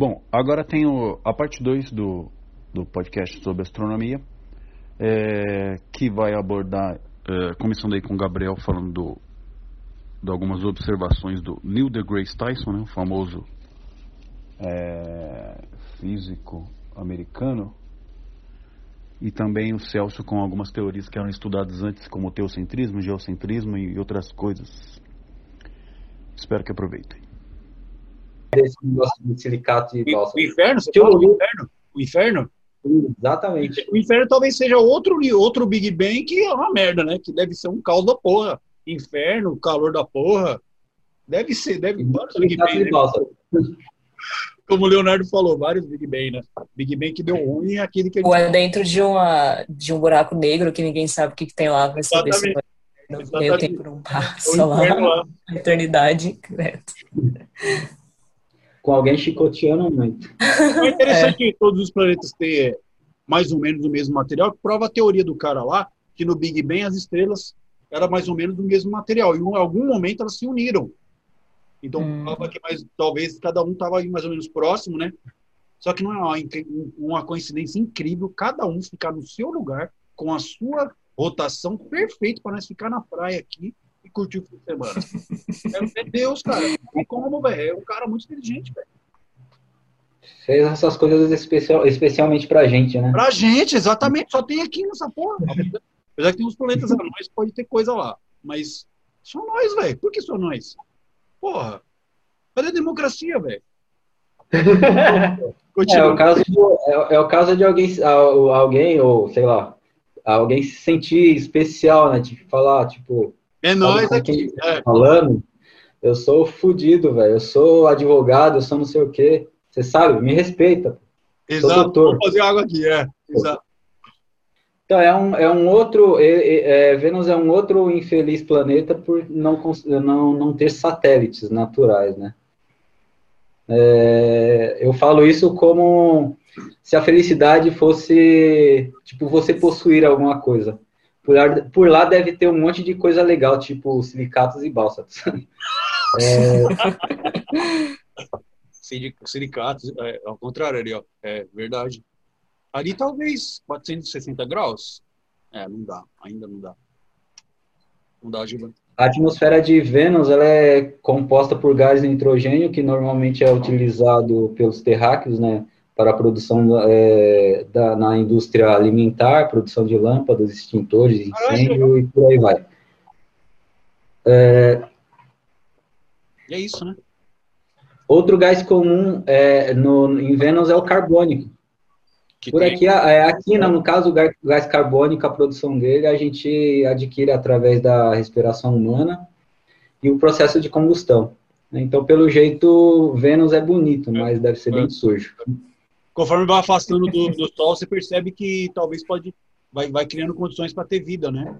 Bom, agora tem o, a parte 2 do, do podcast sobre astronomia, é, que vai abordar, é, começando aí com o Gabriel falando do, de algumas observações do Neil deGrasse Tyson, né, o famoso é, físico americano, e também o Celso com algumas teorias que eram estudadas antes, como teocentrismo, geocentrismo e outras coisas. Espero que aproveitem. Esse negócio de silicato e. O inferno? Você fala do inferno? O inferno? Exatamente. O inferno talvez seja outro, outro Big Bang que é uma merda, né? Que deve ser um caos da porra. Inferno, calor da porra. Deve ser, deve. Vários Big Bang. Né? como o Leonardo falou, vários Big Bang, né? Big Bang que deu ruim é aquele que a gente... Ou é dentro de, uma, de um buraco negro que ninguém sabe o que, que tem lá, vai saber se vai... o tempo não passa lá, lá. eternidade, credo. Com alguém chicoteando muito. É interessante é. que todos os planetas têm mais ou menos o mesmo material, que prova a teoria do cara lá, que no Big Bang as estrelas eram mais ou menos do mesmo material. E em algum momento elas se uniram. Então, hum. que mais, talvez cada um estava mais ou menos próximo, né? Só que não é uma, uma coincidência incrível cada um ficar no seu lugar com a sua rotação perfeito para nós ficar na praia aqui e curtir o fim de semana. é, Deus, cara. Não como, velho. É um cara muito inteligente, velho. Fez essas coisas especial, especialmente pra gente, né? Pra gente, exatamente. Só tem aqui nessa porra. Apesar que tem uns planetas anões, pode ter coisa lá. Mas só nós, velho. Por que só nós? Porra, cadê a democracia, velho? é, o caso de, é, é, o caso de alguém, alguém, ou sei lá, alguém se sentir especial, né? Tipo, falar, tipo. É nós aqui. É. Falando, eu sou fudido, velho. Eu sou advogado, eu sou não sei o quê. Você sabe, me respeita. Exato. Vou fazer água aqui, é. Exato. Então, é um, é um outro. É, é, Vênus é um outro infeliz planeta por não, não, não ter satélites naturais, né? É, eu falo isso como se a felicidade fosse, tipo, você possuir alguma coisa. Por lá, por lá deve ter um monte de coisa legal, tipo silicatos e bálsatos. é... Silicatos, é, ao contrário ali, ó. É verdade. Ali talvez 460 graus. É, não dá, ainda não dá. Não dá, Giba. A atmosfera de Vênus ela é composta por gás nitrogênio, que normalmente é utilizado pelos terráqueos, né, para a produção é, da, na indústria alimentar, produção de lâmpadas, extintores, incêndio e por aí vai. É, é isso, né? Outro gás comum é, no, em Vênus é o carbônico. Que Por tem... aqui, é, aqui no caso, o gás carbônico, a produção dele, a gente adquire através da respiração humana e o processo de combustão. Então, pelo jeito, Vênus é bonito, mas é, deve ser é. bem sujo. Conforme vai afastando do, do Sol, você percebe que talvez pode vai, vai criando condições para ter vida, né?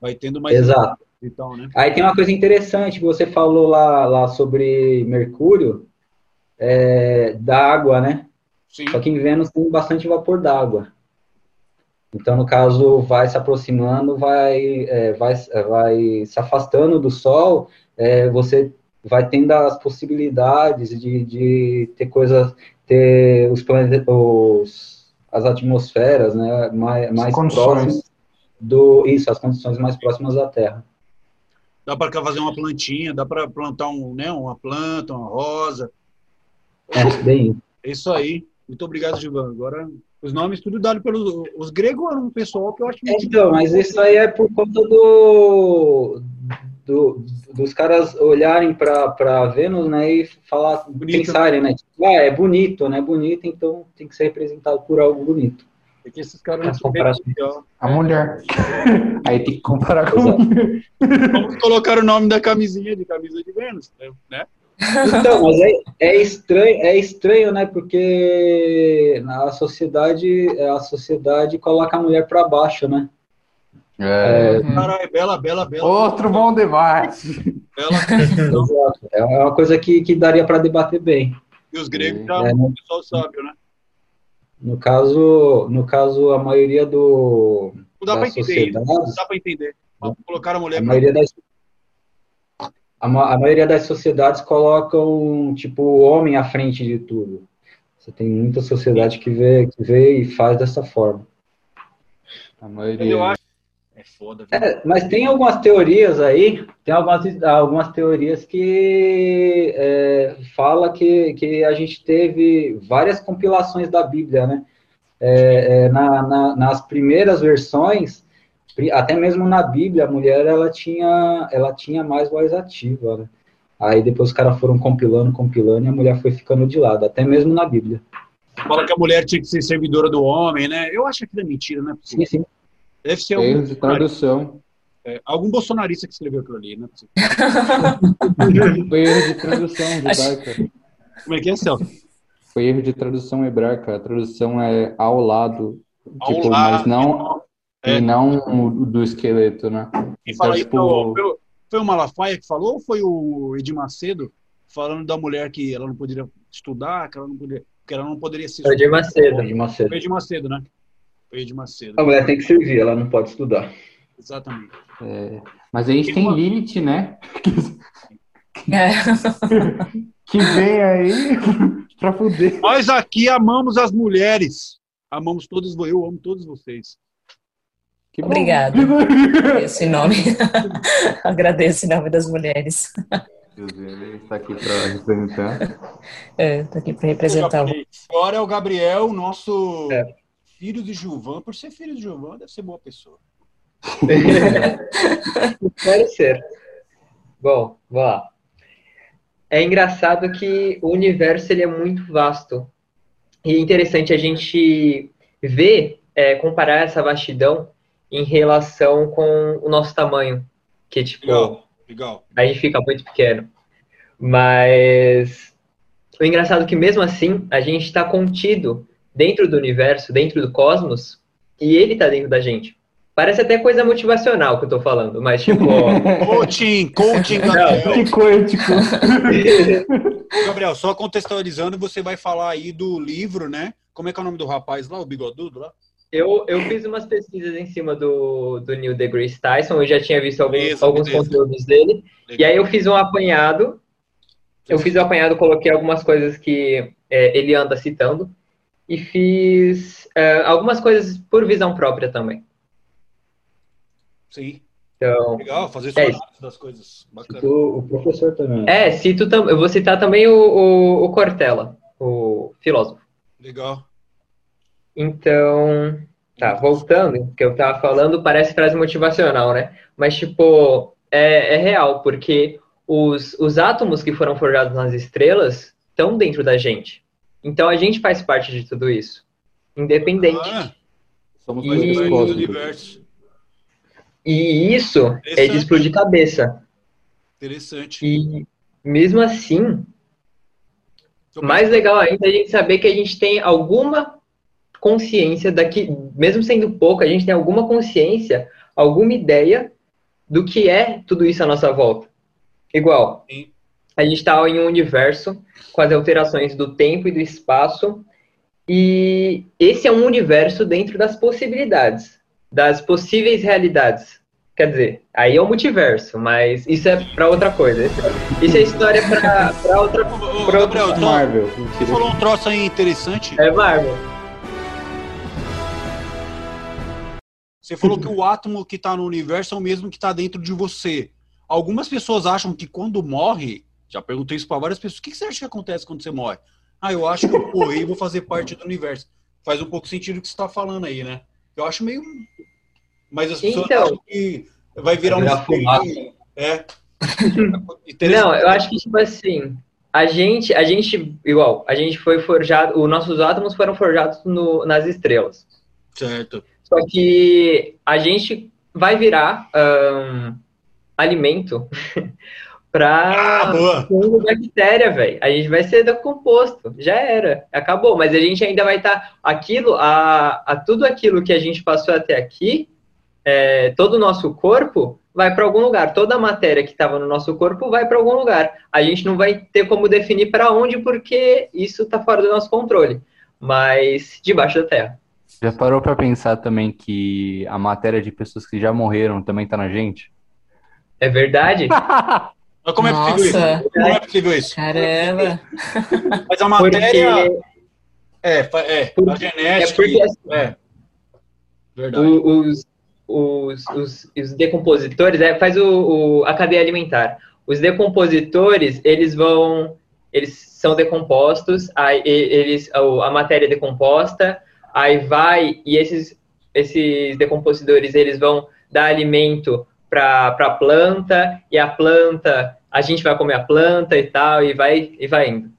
Vai tendo mais. Exato. Então, né? Aí tem uma coisa interessante que você falou lá, lá sobre Mercúrio, é, da água, né? Sim. Só que em Vênus tem bastante vapor d'água. Então, no caso, vai se aproximando, vai, é, vai, vai se afastando do Sol, é, você vai tendo as possibilidades de, de ter coisas, ter os planetas, os, as atmosferas, né, mais, mais próximas do, isso, as condições mais próximas da Terra. Dá para fazer uma plantinha, dá para plantar um, né, uma planta, uma rosa. É, bem. É isso aí. Muito obrigado, Givan. Agora, os nomes tudo dado pelos os gregos eram um pessoal que eu acho muito Então, mas isso aí é por conta do, do dos caras olharem para Vênus, né, e falar, bonito. pensarem, né, tipo, ah, é bonito, né, bonito, então tem que ser representado por algo bonito. É que esses caras não comparar a mulher. Aí tem que comparar com Vamos colocar o nome da camisinha de camisa de Vênus, né? Então, mas é, é, estranho, é estranho, né? Porque a sociedade, a sociedade coloca a mulher para baixo, né? É. é... Caralho, bela, bela, bela. Outro bom debate. Bela. é uma coisa que, que daria para debater bem. E os gregos já é, o pessoal sábio, né? No caso, no caso, a maioria do. Não dá para entender. Não dá para entender. Colocar a mulher. A maioria das, a, a, maioria das sociedades colocam, tipo, o homem à frente de tudo. Você tem muita sociedade que vê, que vê e faz dessa forma. A maioria. Eu acho. É foda. É, mas tem algumas teorias aí, tem algumas, algumas teorias que é, fala que, que a gente teve várias compilações da Bíblia, né? É, é, na, na, nas primeiras versões, até mesmo na Bíblia, a mulher ela tinha, ela tinha mais voz ativa, né? Aí depois os caras foram compilando, compilando, e a mulher foi ficando de lado, até mesmo na Bíblia. Fala que a mulher tinha que ser servidora do homem, né? Eu acho que é mentira, né? Sim, sim. Deve ser Erro de tradução. É, algum bolsonarista que escreveu aquilo ali, né? Foi erro de tradução judaica. Como é que é, Celso? Foi erro de tradução hebraica. A tradução é ao lado. Ao tipo, lado, mas não. É. E não do esqueleto, né? Quem fala então, tipo... Foi o Malafaia que falou ou foi o Edir Macedo falando da mulher que ela não poderia estudar, que ela não poderia, que ela não poderia se Foi Edir Macedo. Edir Macedo. Foi Edir Macedo, né? Macedo. A mulher tem que servir, ela não pode estudar. Exatamente. É, mas a gente tem, tem Lilith, né? É. que vem aí pra fuder. Nós aqui amamos as mulheres. Amamos todos, eu amo todos vocês. Que Obrigada. Esse nome. Agradeço em nome das mulheres. Ele está aqui para representar. É, está aqui para representar. Agora é o Gabriel, nosso é. Filho de Gilvan. Por ser filho de Gilvan, deve ser boa pessoa. Pode ser. Bom, vamos lá. É engraçado que o universo ele é muito vasto. E é interessante a gente ver, é, comparar essa vastidão em relação com o nosso tamanho. Que, tipo, legal, legal. a gente fica muito pequeno. Mas o engraçado é que, mesmo assim, a gente está contido dentro do universo, dentro do cosmos, e ele está dentro da gente. Parece até coisa motivacional que eu tô falando, mas tipo. coaching, coaching, Gabriel. Que quântico. Gabriel, só contextualizando, você vai falar aí do livro, né? Como é que é o nome do rapaz lá, o bigodudo lá? Eu, eu fiz umas pesquisas em cima do, do Neil deGrasse Tyson, eu já tinha visto alguns, beleza, alguns beleza. conteúdos dele, Legal. e aí eu fiz um apanhado, eu fiz um apanhado, coloquei algumas coisas que é, ele anda citando, e fiz é, algumas coisas por visão própria também. Sim. Então, Legal, fazer é, das coisas. Bacana. o professor também. É, cito, eu vou citar também o, o, o Cortella, o filósofo. Legal. Então, tá, voltando, que eu tava falando, parece frase motivacional, né? Mas, tipo, é, é real, porque os, os átomos que foram forjados nas estrelas estão dentro da gente. Então, a gente faz parte de tudo isso, independente. Ah, somos mais e... do universo. E isso é de explodir cabeça. Interessante. E mesmo assim, mais legal ainda é a gente saber que a gente tem alguma consciência daqui, mesmo sendo pouco, a gente tem alguma consciência, alguma ideia do que é tudo isso à nossa volta. Igual, Sim. A gente está em um universo com as alterações do tempo e do espaço, e esse é um universo dentro das possibilidades, das possíveis realidades. Quer dizer, aí é o multiverso, mas isso é para outra coisa. Isso é história para outra. Pra outra... Gabriel, Marvel. Você falou um troço aí interessante. É Marvel. Você falou que o átomo que está no universo é o mesmo que está dentro de você. Algumas pessoas acham que quando morre, já perguntei isso para várias pessoas, o que você acha que acontece quando você morre? Ah, eu acho que eu morri e vou fazer parte do universo. Faz um pouco sentido o que você está falando aí, né? Eu acho meio. Mas as pessoas então, acham que vai virar um espelho. É. Não, eu acho que, tipo assim, a gente, a gente, igual, a gente foi forjado, os nossos átomos foram forjados no, nas estrelas. Certo. Só que a gente vai virar um, alimento para ah, bactéria, velho. A gente vai ser decomposto. Já era. Acabou. Mas a gente ainda vai estar. Tá, aquilo, a, a tudo aquilo que a gente passou até aqui, é, todo o nosso corpo vai para algum lugar. Toda a matéria que estava no nosso corpo vai para algum lugar. A gente não vai ter como definir para onde, porque isso está fora do nosso controle. Mas debaixo da terra. Já parou para pensar também que a matéria de pessoas que já morreram também tá na gente? É verdade? Mas como é possível isso? Como é possível isso? Caramba! Mas a matéria. Porque... É, é, a genética. É porque, assim, é. Verdade. Os, os, os, os decompositores, é, faz o, o, a cadeia alimentar. Os decompositores, eles vão, eles são decompostos, aí eles, a matéria é decomposta, aí vai, e esses, esses decompositores, eles vão dar alimento para a planta, e a planta, a gente vai comer a planta e tal, e vai, e vai indo.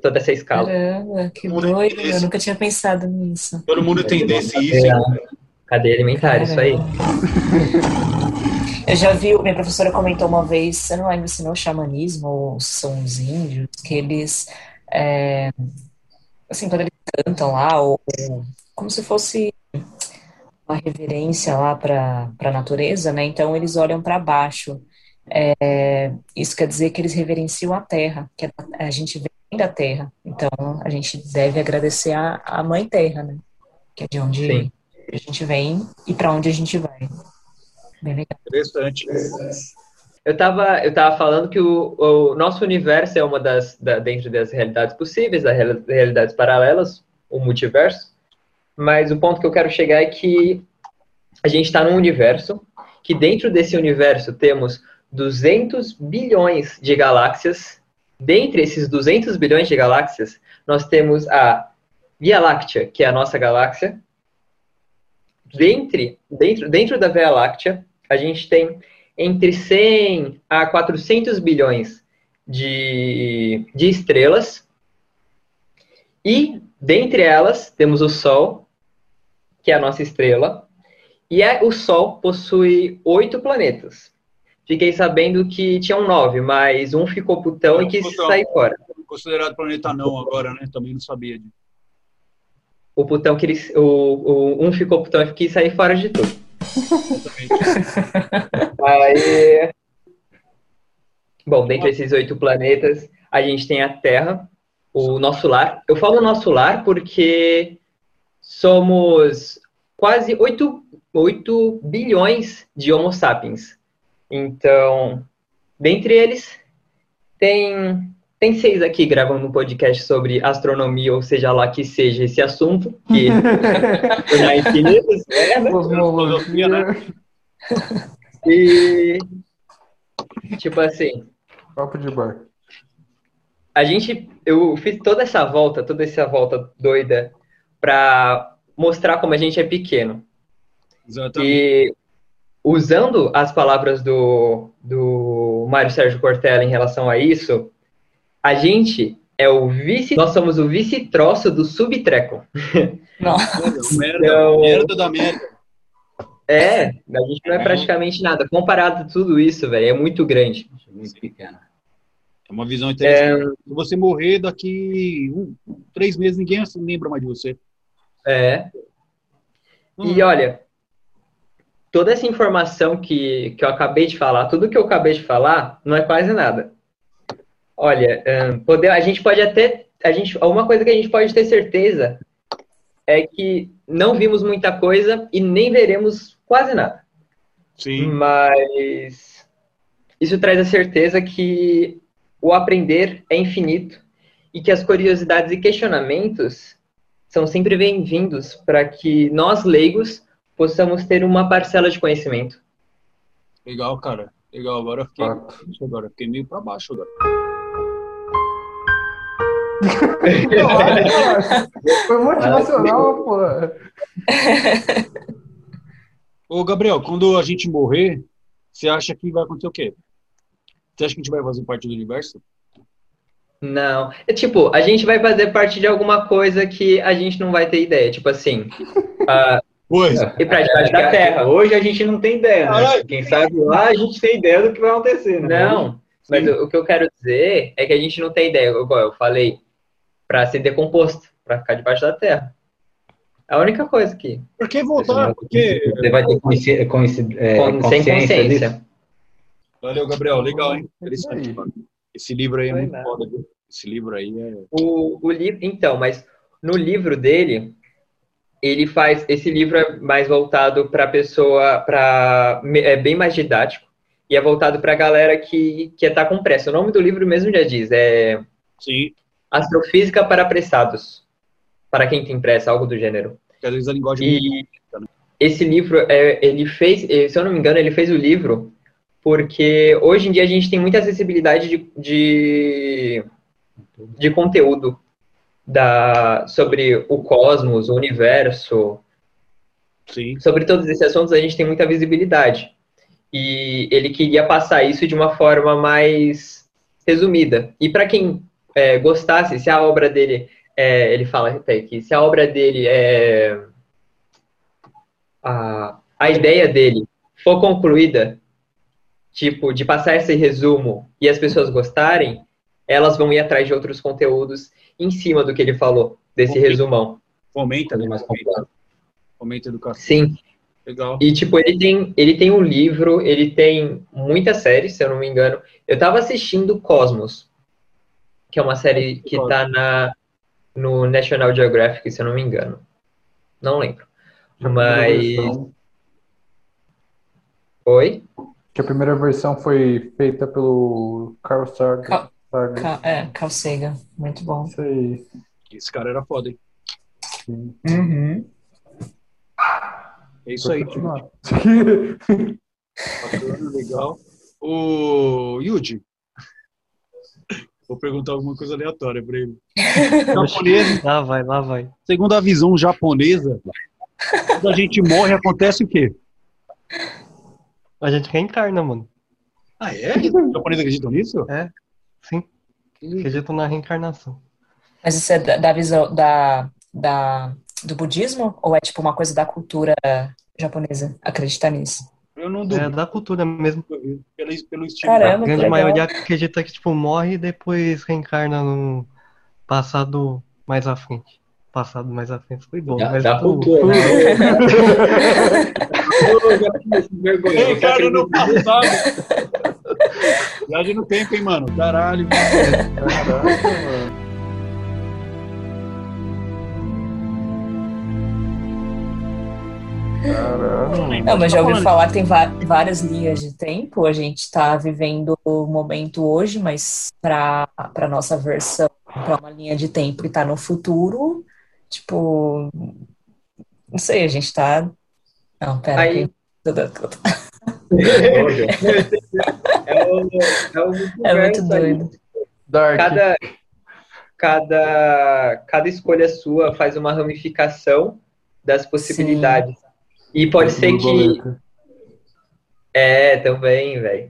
Toda essa escala. Caramba, que doido, eu nunca tinha pensado nisso. Todo mundo tem desse isso. Cadeia alimentar, Caramba. isso aí. Eu já vi, minha professora comentou uma vez, eu não lembro se não xamanismo ou são os índios, que eles, é, assim, quando eles cantam lá, ou, como se fosse uma reverência lá para a natureza, né? Então eles olham para baixo. É, isso quer dizer que eles reverenciam a terra, que a gente vem da terra. Então a gente deve agradecer a, a mãe terra, né? Que é de onde Sim. a gente vem e para onde a gente vai. Bem legal. Interessante. Eu estava eu tava falando que o, o, nosso universo é uma das, da, dentro das realidades possíveis, das realidades paralelas, o multiverso. Mas o ponto que eu quero chegar é que a gente está num universo que dentro desse universo temos 200 bilhões de galáxias. Dentre esses 200 bilhões de galáxias, nós temos a Via Láctea, que é a nossa galáxia. Dentre, dentro, dentro da Via Láctea, a gente tem entre 100 a 400 bilhões de, de estrelas. E, dentre elas, temos o Sol, que é a nossa estrela. E é, o Sol possui oito planetas. Fiquei sabendo que tinham nove, mas um ficou putão é, e quis putão. sair fora. Considerado planeta não agora, né? Também não sabia disso. O putão que ele, o, o, um ficou putão e quis sair fora de tudo. Aí, bom, dentre esses oito planetas, a gente tem a Terra, o nosso lar. Eu falo nosso lar porque somos quase 8, 8 bilhões de Homo sapiens. Então, dentre eles, tem tem seis aqui gravando um podcast sobre astronomia, ou seja lá que seja esse assunto, que na infinitos, é, né? né? E, tipo assim... Papo de bar. A gente, eu fiz toda essa volta, toda essa volta doida para mostrar como a gente é pequeno. Exatamente. E usando as palavras do, do Mário Sérgio Cortella em relação a isso, a gente é o vice. Nós somos o vice-troço do subtreco. Nossa. merda, então, merda da merda. É, a gente não é, é praticamente nada. Comparado a tudo isso, velho, é muito grande. Muito pequeno. É uma visão interessante. É... Se você morrer daqui um, três meses, ninguém lembra mais de você. É. Hum. E olha, toda essa informação que, que eu acabei de falar, tudo que eu acabei de falar, não é quase nada. Olha, um, poder, a gente pode até. A gente, uma coisa que a gente pode ter certeza é que não vimos muita coisa e nem veremos quase nada. Sim. Mas isso traz a certeza que o aprender é infinito e que as curiosidades e questionamentos são sempre bem-vindos para que nós, leigos, possamos ter uma parcela de conhecimento. Legal, cara. Legal. Agora eu fiquei, agora fiquei meio para baixo agora. Foi motivacional, pô. Ô, Gabriel, quando a gente morrer, você acha que vai acontecer o quê? Você acha que a gente vai fazer parte do universo? Não. É tipo, a gente vai fazer parte de alguma coisa que a gente não vai ter ideia. Tipo assim. Uh, pois. E pra debaixo da Terra. Hoje a gente não tem ideia, né? Quem sabe lá a gente tem ideia do que vai acontecer, né? Não. Mas o, o que eu quero dizer é que a gente não tem ideia. Igual eu falei, para ser decomposto, para ficar debaixo da terra. É a única coisa que. Por que voltar? Porque. Você vai ter consci... Consci... É, consciência sem consciência. Disso. Valeu, Gabriel. Legal, hein? Interessante, mano. Esse livro aí é muito foda, viu? Esse livro aí é. O, o livro, então, mas no livro dele, ele faz. Esse livro é mais voltado para pessoa. Pra, é bem mais didático. E é voltado para a galera que, que tá com pressa. O nome do livro mesmo já diz. É. Sim. Astrofísica para apressados. para quem tem pressa, algo do gênero. Às vezes a linguagem e é esse livro, é, ele fez, se eu não me engano, ele fez o livro porque hoje em dia a gente tem muita acessibilidade de, de, de conteúdo da, sobre o cosmos, o universo. Sim. Sobre todos esses assuntos a gente tem muita visibilidade. E ele queria passar isso de uma forma mais resumida. E para quem é, gostasse, se a obra dele, é, ele fala até que se a obra dele é a, a ideia dele for concluída, tipo, de passar esse resumo e as pessoas gostarem, elas vão ir atrás de outros conteúdos em cima do que ele falou, desse Fomenta. resumão. Fomenta, né? Mais completo. Fomenta educação. Sim. Legal. E, tipo, ele tem, ele tem um livro, ele tem muitas séries, se eu não me engano. Eu tava assistindo Cosmos, que é uma série que tá na, no National Geographic, se eu não me engano. Não lembro. Mas. Oi? Que a primeira versão foi feita pelo Carl Sagan. Cal... É, Carl Sagan. Muito bom. Isso aí. Esse cara era foda, hein? Sim. Uhum. É isso aí. Bacana, legal. O Yuji. Vou perguntar alguma coisa aleatória pra ele. Japonês. Lá vai, lá vai. Segundo a visão japonesa, quando a gente morre, acontece o quê? A gente reencarna, mano. Ah, é? Os japoneses acreditam nisso? É, sim. Acreditam na reencarnação. Mas isso é da, da visão da, da, do budismo? Ou é tipo uma coisa da cultura japonesa acreditar nisso? Eu não duvido. É da cultura mesmo. Pelo, pelo estilo. Caramba, a grande maioria acredita que tipo, morre e depois reencarna no passado mais à frente passado mais à frente foi bom. Da, mas da cultura, né? Cara, no passado. Viagem no tempo, hein, mano? Caralho. Caraca, mano. Caramba. Não, mas já ouvi falar que tem várias linhas de tempo. A gente está vivendo o momento hoje, mas para a nossa versão, para uma linha de tempo que está no futuro, Tipo, não sei, a gente tá. Não, pera aí. Que... é, o, é, o é muito doido. Cada, cada, cada escolha sua faz uma ramificação das possibilidades. Sim. E pode ser que. É, também, velho.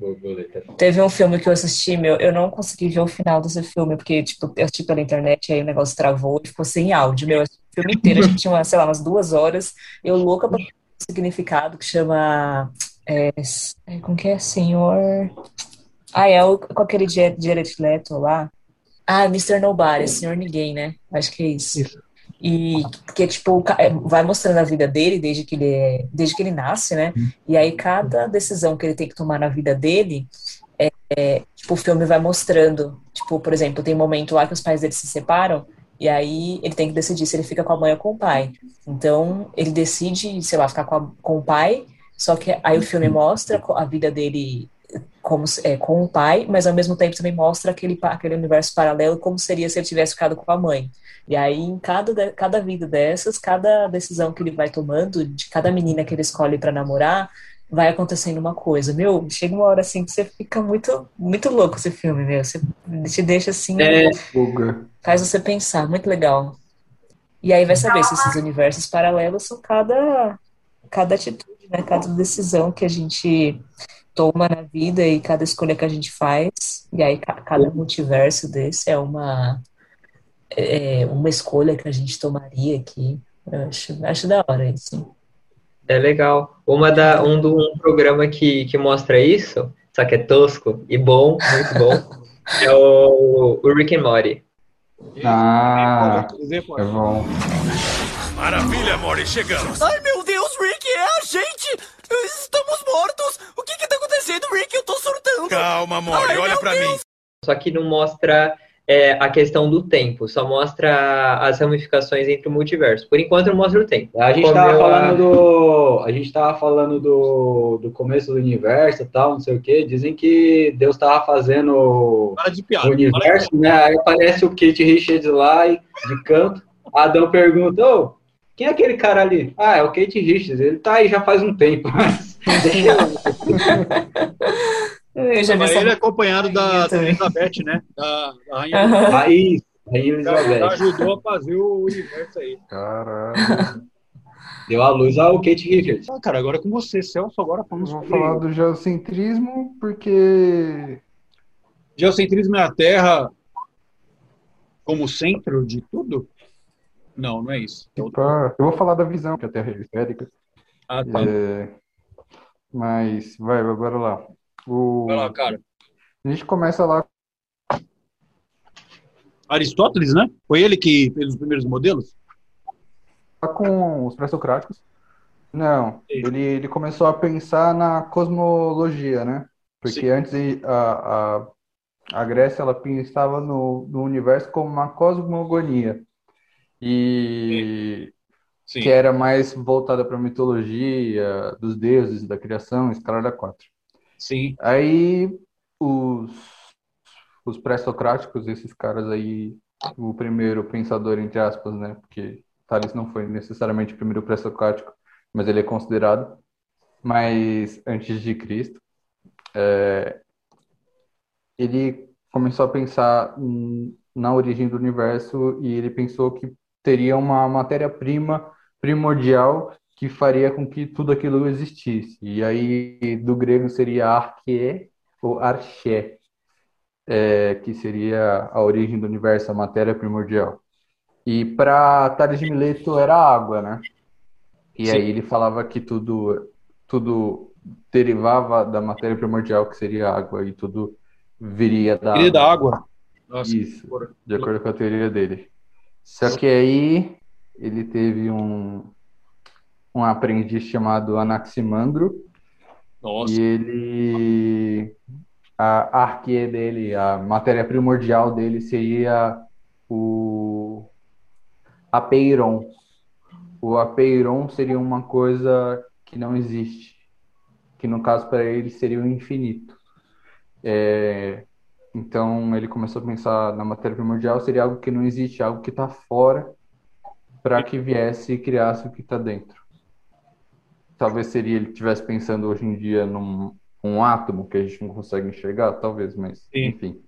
Teve um filme que eu assisti, meu, eu não consegui ver o final desse filme, porque, tipo, eu assisti pela internet, aí o negócio travou e ficou sem áudio, meu, o filme inteiro, a gente tinha, sei lá, umas duas horas, eu louca pra significado, que chama, é, é, como que é, senhor... Ah, é o, com aquele Jared Leto lá. Ah, Mr. Nobody, Senhor Ninguém, né? Acho que é isso. isso. E que tipo é, vai mostrando a vida dele desde que ele é, desde que ele nasce, né? E aí cada decisão que ele tem que tomar na vida dele, é, é, tipo o filme vai mostrando, tipo por exemplo tem um momento lá que os pais dele se separam e aí ele tem que decidir se ele fica com a mãe ou com o pai. Então ele decide, sei lá, ficar com, a, com o pai. Só que aí o filme mostra a vida dele como é, com o pai, mas ao mesmo tempo também mostra aquele, aquele universo paralelo como seria se ele tivesse ficado com a mãe. E aí, em cada, cada vida dessas, cada decisão que ele vai tomando, de cada menina que ele escolhe para namorar, vai acontecendo uma coisa. Meu, chega uma hora assim que você fica muito, muito louco esse filme, meu. Você te deixa assim. É. Faz você pensar, muito legal. E aí vai saber se esses universos paralelos são cada, cada atitude, né? Cada decisão que a gente toma na vida e cada escolha que a gente faz. E aí cada multiverso desse é uma é uma escolha que a gente tomaria aqui. Eu acho, acho da hora isso. É legal. Uma da, um, do, um programa que, que mostra isso, só que é tosco e bom, muito bom, é o, o Rick and Morty. Ah, é bom. Maravilha, Morty, chegamos. Ai, meu Deus, Rick, é a gente! Estamos mortos! O que que tá acontecendo, Rick? Eu tô surtando! Calma, Morty, Ai, olha pra Deus. mim. Só que não mostra é, a questão do tempo, só mostra as ramificações entre o multiverso. Por enquanto não mostra o tempo. A gente estava falando do. A gente tava falando do, do começo do universo e tal, não sei o que. Dizem que Deus estava fazendo piada, o universo, né? Aí aparece o Kate Richards lá e, de canto. Adão pergunta, ô, quem é aquele cara ali? Ah, é o Kate Richards. Ele tá aí já faz um tempo, mas eu... já mas ele é acompanhado da, da Elizabeth, né? Da, da Rainha. Uhum. Aí, Rainha Elizabeth. ajudou a fazer o universo aí. Caralho. Deu a luz ao Kate Richards. Ah, cara, agora é com você, Celso. Agora vamos Vou falar do geocentrismo, porque. Geocentrismo é a Terra como centro de tudo? Não, não é isso. eu vou falar da visão, que a Terra é esférica. Ah, tá. É... Mas, vai, bora lá. O... Vai lá, cara. A gente começa lá. Aristóteles, né? Foi ele que fez os primeiros modelos? Com os pré-socráticos. Não, ele, ele começou a pensar na cosmologia, né? Porque Sim. antes a, a, a Grécia ela pensava no, no universo como uma cosmogonia e Sim. que era mais voltada para a mitologia dos deuses, da criação, escala 4. Sim. Aí os, os pré-socráticos, esses caras aí, o primeiro pensador, entre aspas, né? Porque Tales não foi necessariamente o primeiro pré-socrático, mas ele é considerado. Mas antes de Cristo, é, ele começou a pensar na origem do universo e ele pensou que teria uma matéria-prima primordial que faria com que tudo aquilo existisse. E aí, do grego seria arche ou arché, é, que seria a origem do universo, a matéria primordial. E para Tales de Mileto era água, né? E Sim. aí ele falava que tudo, tudo derivava da matéria primordial, que seria água, e tudo viria da Viria da água. Nossa, Isso, de acordo com a teoria dele. Só que aí ele teve um, um aprendiz chamado Anaximandro. Nossa. E ele. A arquê dele, a matéria primordial dele seria o apeiron. O apeiron seria uma coisa que não existe, que no caso para ele seria o infinito. É, então ele começou a pensar na matéria primordial seria algo que não existe, algo que está fora, para que viesse e criasse o que está dentro. Talvez seria ele estivesse pensando hoje em dia num um átomo que a gente não consegue enxergar, talvez, mas Sim. enfim.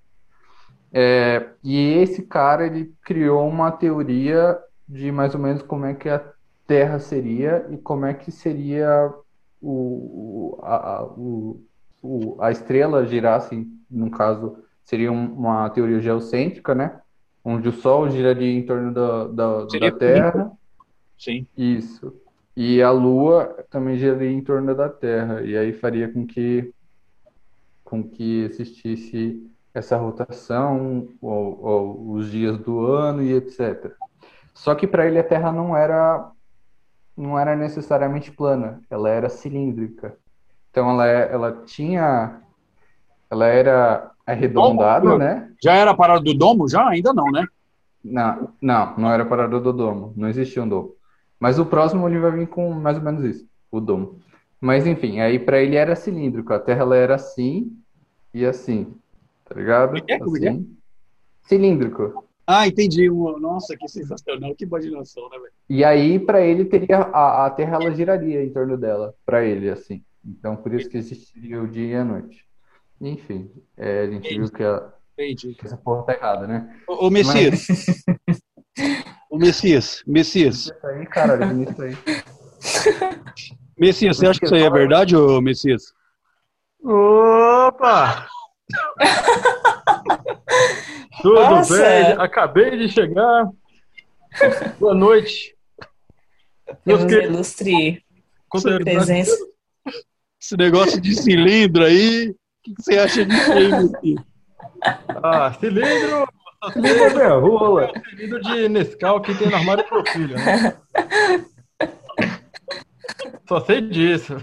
É, e esse cara ele criou uma teoria de mais ou menos como é que a Terra seria e como é que seria o, a, o, o, a estrela girasse, no caso, seria uma teoria geocêntrica, né? Onde o Sol giraria em torno da, da, da Terra. Sim. Isso. E a Lua também giraria em torno da Terra. E aí faria com que, com que existisse essa rotação, ou, ou os dias do ano e etc. Só que para ele a Terra não era não era necessariamente plana, ela era cilíndrica. Então ela, ela tinha ela era arredondada, domo, né? Já era a parada do domo? Já? Ainda não, né? Não, não, não era a parada do domo. Não existia um domo. Mas o próximo ele vai vir com mais ou menos isso, o domo. Mas enfim, aí para ele era cilíndrico. A Terra ela era assim e assim, tá ligado? É, como é? assim. É? Cilíndrico. Ah, entendi. Nossa, que sensacional, que imaginação, né, velho? E aí para ele teria a, a Terra ela giraria em torno dela, para ele assim. Então por isso que existiria o dia e a noite. Enfim, é, a gente Entendi. viu que, a, que, essa porra tá errada, né? Ô, ô Messias. Mas... ô Messias, Messias. Aí, caralho, isso aí. Messias, você acha que isso aí é verdade, ô Messias? Opa! Tudo Nossa. bem? Acabei de chegar. Boa noite. Temos que... ilustre presença. Esse negócio de cilindro aí. O que você acha disso aí, Luci? Ah, cilindro. Cilindro é minha rola. É cilindro de Nescau que tem no armário pro filho, né? Só sei disso.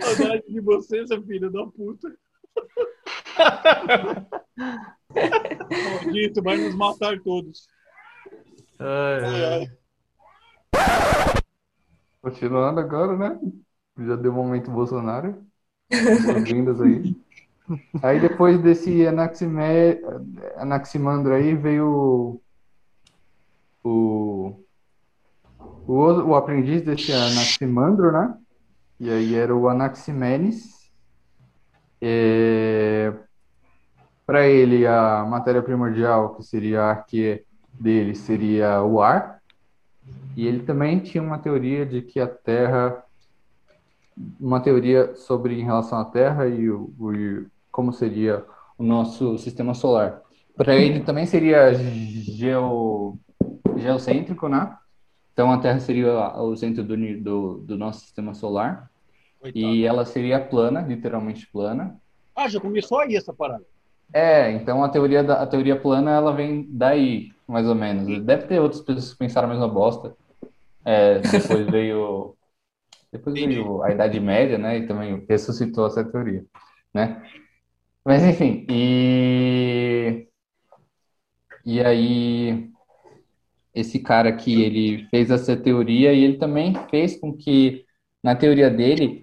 Saudade de você, seu filho da puta. Maldito, vai nos matar todos. Ai, ai. Continuando agora, né? Já deu um momento Bolsonaro. Boas-vindas aí. Aí depois desse. Anaximandro aí veio o... o, o aprendiz desse Anaximandro, né? E aí era o Anaximenes. É... Para ele, a matéria primordial, que seria a arque dele, seria o ar. E ele também tinha uma teoria de que a Terra, uma teoria sobre em relação à Terra e, o, o como seria o nosso sistema solar. Para ele também seria geo, geocêntrico, né? Então a Terra seria o centro do, do, do nosso sistema solar. Coitado. E ela seria plana, literalmente plana. Ah, já começou aí essa parada. É, então a teoria, da, a teoria plana ela vem daí, mais ou menos. Deve ter outras pessoas que pensaram a mesma bosta. É, depois veio depois veio a Idade Média, né? E também ressuscitou essa teoria, né? Mas enfim, e e aí esse cara aqui ele fez essa teoria e ele também fez com que na teoria dele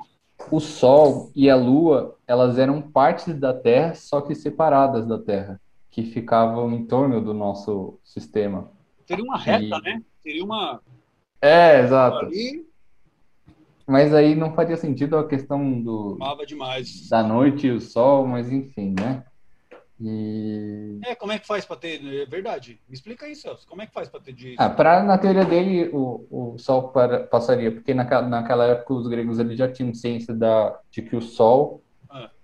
o Sol e a Lua elas eram partes da Terra, só que separadas da Terra, que ficavam em torno do nosso sistema. Seria uma reta, e... né? Seria uma. É, exato. Ali... Mas aí não faria sentido a questão do. demais. Da noite e o sol, mas enfim, né? E... É, como é que faz para ter. É verdade. Me explica aí, Celso. Como é que faz para ter de. Ah, pra, na teoria dele, o, o Sol para, passaria, porque naquela, naquela época os gregos eles já tinham ciência da, de que o Sol.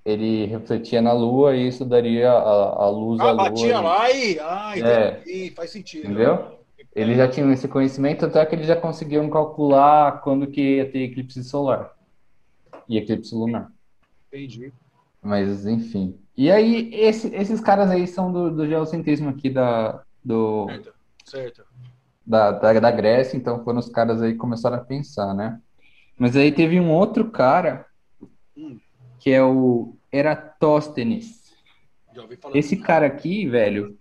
Ele refletia na Lua e isso daria a, a luz ah, à Lua. batia lá e. Ah, entendi. É. Faz sentido. Entendeu? Eles já tinham esse conhecimento, até que eles já conseguiam calcular quando que ia ter eclipse solar e eclipse lunar. Entendi. Mas, enfim. E aí, esse, esses caras aí são do, do geocentrismo aqui da, do, certo. certo. Da, da, da, Grécia, então foram os caras aí que começaram a pensar, né? Mas aí teve um outro cara, hum. que é o Eratóstenes. Esse cara aqui, velho,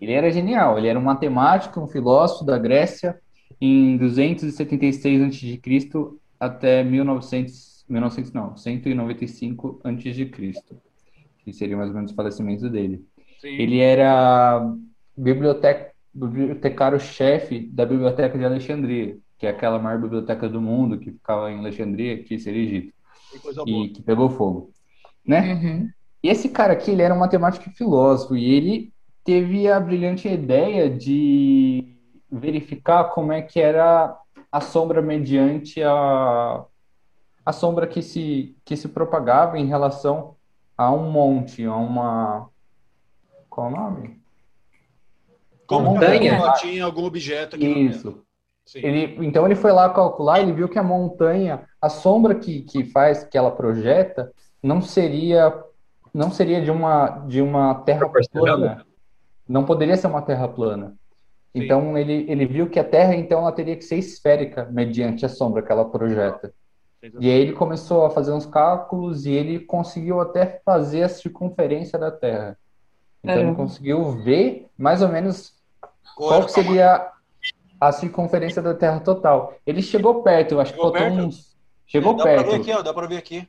ele era genial. Ele era um matemático, um filósofo da Grécia, em 276 a.C. até 1900, 1900 não, 195 a.C que seria mais ou menos o falecimento dele. Sim. Ele era biblioteca, bibliotecário-chefe da Biblioteca de Alexandria, que é aquela maior biblioteca do mundo que ficava em Alexandria, que seria Egito, e que pegou fogo, né? Uhum. E esse cara aqui, ele era um matemático e filósofo, e ele teve a brilhante ideia de verificar como é que era a sombra mediante a, a sombra que se, que se propagava em relação a um monte, a uma. Qual o nome? Como montanha? Tinha algum objeto aqui Isso. Ele, então ele foi lá calcular, ele viu que a montanha, a sombra que, que faz, que ela projeta, não seria não seria de uma de uma terra plana. Não poderia ser uma terra plana. Sim. Então ele, ele viu que a Terra então ela teria que ser esférica mediante a sombra que ela projeta. E aí ele começou a fazer uns cálculos e ele conseguiu até fazer a circunferência da Terra. Então é. ele conseguiu ver mais ou menos qual seria a circunferência da Terra total. Ele chegou perto, eu acho chegou que faltou uns. Chegou dá perto. Pra ver aqui, ó, dá para ver aqui.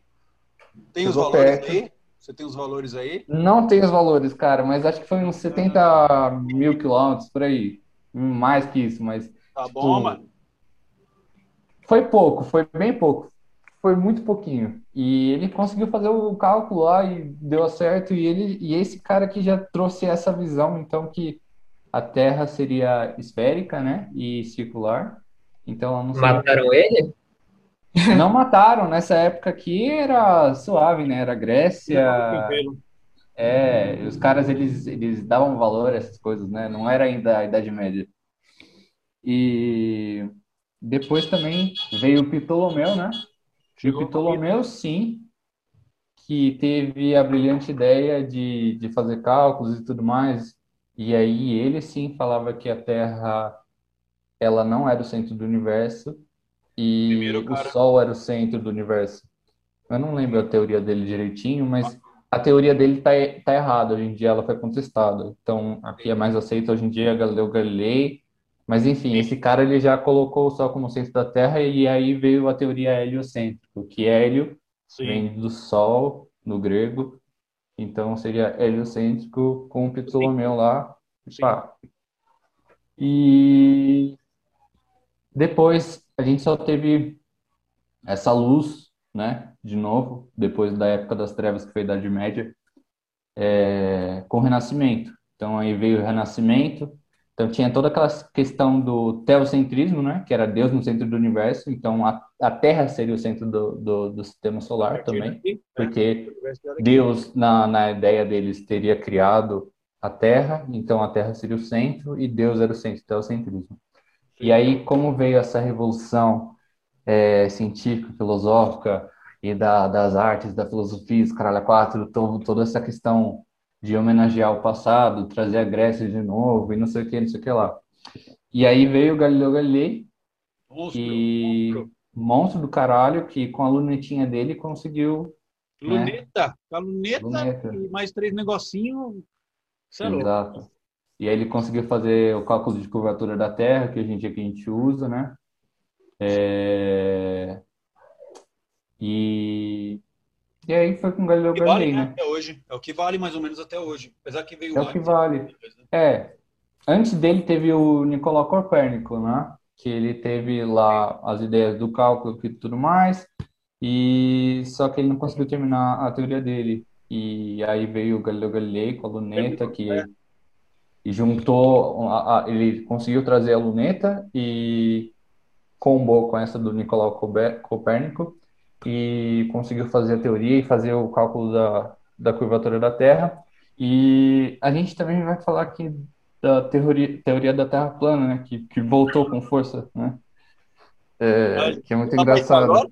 Tem os valores perto. aí? Você tem os valores aí? Não tem os valores, cara, mas acho que foi uns 70 ah. mil quilômetros por aí. Mais que isso, mas. Tá tipo, bom, mano. Foi pouco, foi bem pouco foi muito pouquinho. E ele conseguiu fazer o cálculo lá e deu certo. E ele e esse cara que já trouxe essa visão, então que a Terra seria esférica, né, e circular. Então não mataram ele? Não mataram. Nessa época aqui era suave, né? Era Grécia. É, os caras eles, eles davam valor a essas coisas, né? Não era ainda a Idade Média. E depois também veio o Ptolomeu, né? E o Ptolomeu, sim, que teve a brilhante ideia de, de fazer cálculos e tudo mais. E aí ele sim falava que a Terra ela não era o centro do universo e o Sol era o centro do universo. Eu não lembro a teoria dele direitinho, mas a teoria dele tá, tá errada. Hoje em dia ela foi contestada. Então, aqui é mais aceita hoje em dia Galileu Galilei mas enfim, esse cara ele já colocou o Sol como centro da Terra e aí veio a teoria heliocêntrica, que hélio Sim. vem do Sol no grego Então seria heliocêntrico com o Ptolomeu lá. Pá. E depois a gente só teve essa luz, né? De novo, depois da época das trevas, que foi a Idade Média, é, com o Renascimento. Então aí veio o Renascimento, então tinha toda aquela questão do teocentrismo, né? Que era Deus no centro do universo. Então a, a Terra seria o centro do, do, do sistema solar também, porque Deus na, na ideia deles teria criado a Terra, então a Terra seria o centro e Deus era o centro, teocentrismo. E aí como veio essa revolução é, científica, filosófica e da, das artes, da filosofia, os caralho quatro, todo, toda essa questão de homenagear o passado, trazer a Grécia de novo e não sei o que, não sei o que lá. E aí veio o Galileu Galilei, monstro, e monstro. monstro do caralho, que com a lunetinha dele conseguiu. Luneta, né? com a luneta, luneta, e mais três negocinhos. É Exato. E aí ele conseguiu fazer o cálculo de curvatura da Terra, que hoje em dia que a gente usa, né? É... E e aí foi com Galileu que Galilei, vale, né? né? Até hoje. É o que vale mais ou menos até hoje. Apesar que veio É o que vale. É. Antes dele teve o Nicolau Copérnico, né? Que ele teve lá as ideias do cálculo e tudo mais. E só que ele não conseguiu terminar a teoria dele. E aí veio o Galileu Galilei com a luneta que É. e juntou a- a- ele conseguiu trazer a luneta e combou com essa do Nicolau Copérnico e conseguiu fazer a teoria e fazer o cálculo da, da curvatura da Terra. E a gente também vai falar aqui da teoria, teoria da Terra plana, né? Que, que voltou com força, né? É, que é muito Tá engraçado.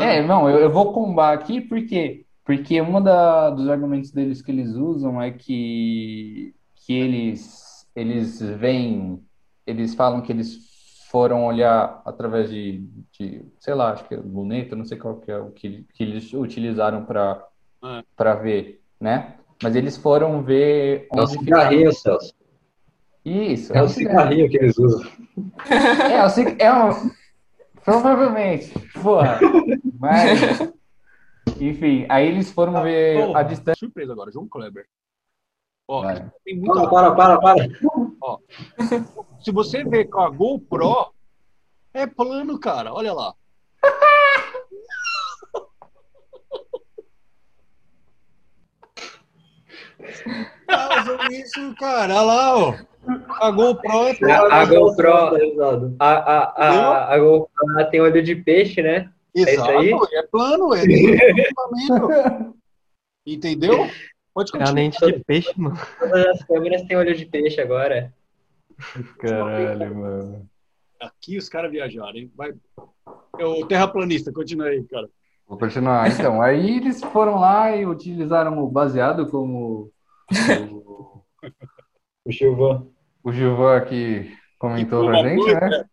É, não, eu, eu vou combar aqui porque porque um dos argumentos deles que eles usam é que que eles eles veem, eles falam que eles foram olhar através de, de sei lá, acho que é luneta, não sei qual que é o que, que eles utilizaram para É. para ver, né? Mas eles foram ver É o onde cigarrinho, ficava. Celso. Isso, É o cigarrinho que eles usam. É, o cig- é um... Provavelmente. Porra. Mas. Enfim, aí eles foram ver Porra, a distância. Surpresa agora, João Kleber. Ó, Vai. tem muita... Para, para, para, para. Ó, se você ver com a GoPro, é plano, cara. Olha lá. Isso, cara. Olha lá, ó. A GoPro é plano. A, a GoPro, a, a, a, a GoPro tem olho de peixe, né? É isso Exato, aí? é plano, é equipamento. Entendeu? Pode É a continuar. lente de peixe, mano. Todas as câmeras têm olho de peixe agora. Caralho, mano. Aqui os caras viajaram, hein? Vai. É o terraplanista, continua aí, cara. Vou continuar. Então, aí eles foram lá e utilizaram o baseado como o, O Silvão. o Gilvan aqui comentou pra gente, coisa, né?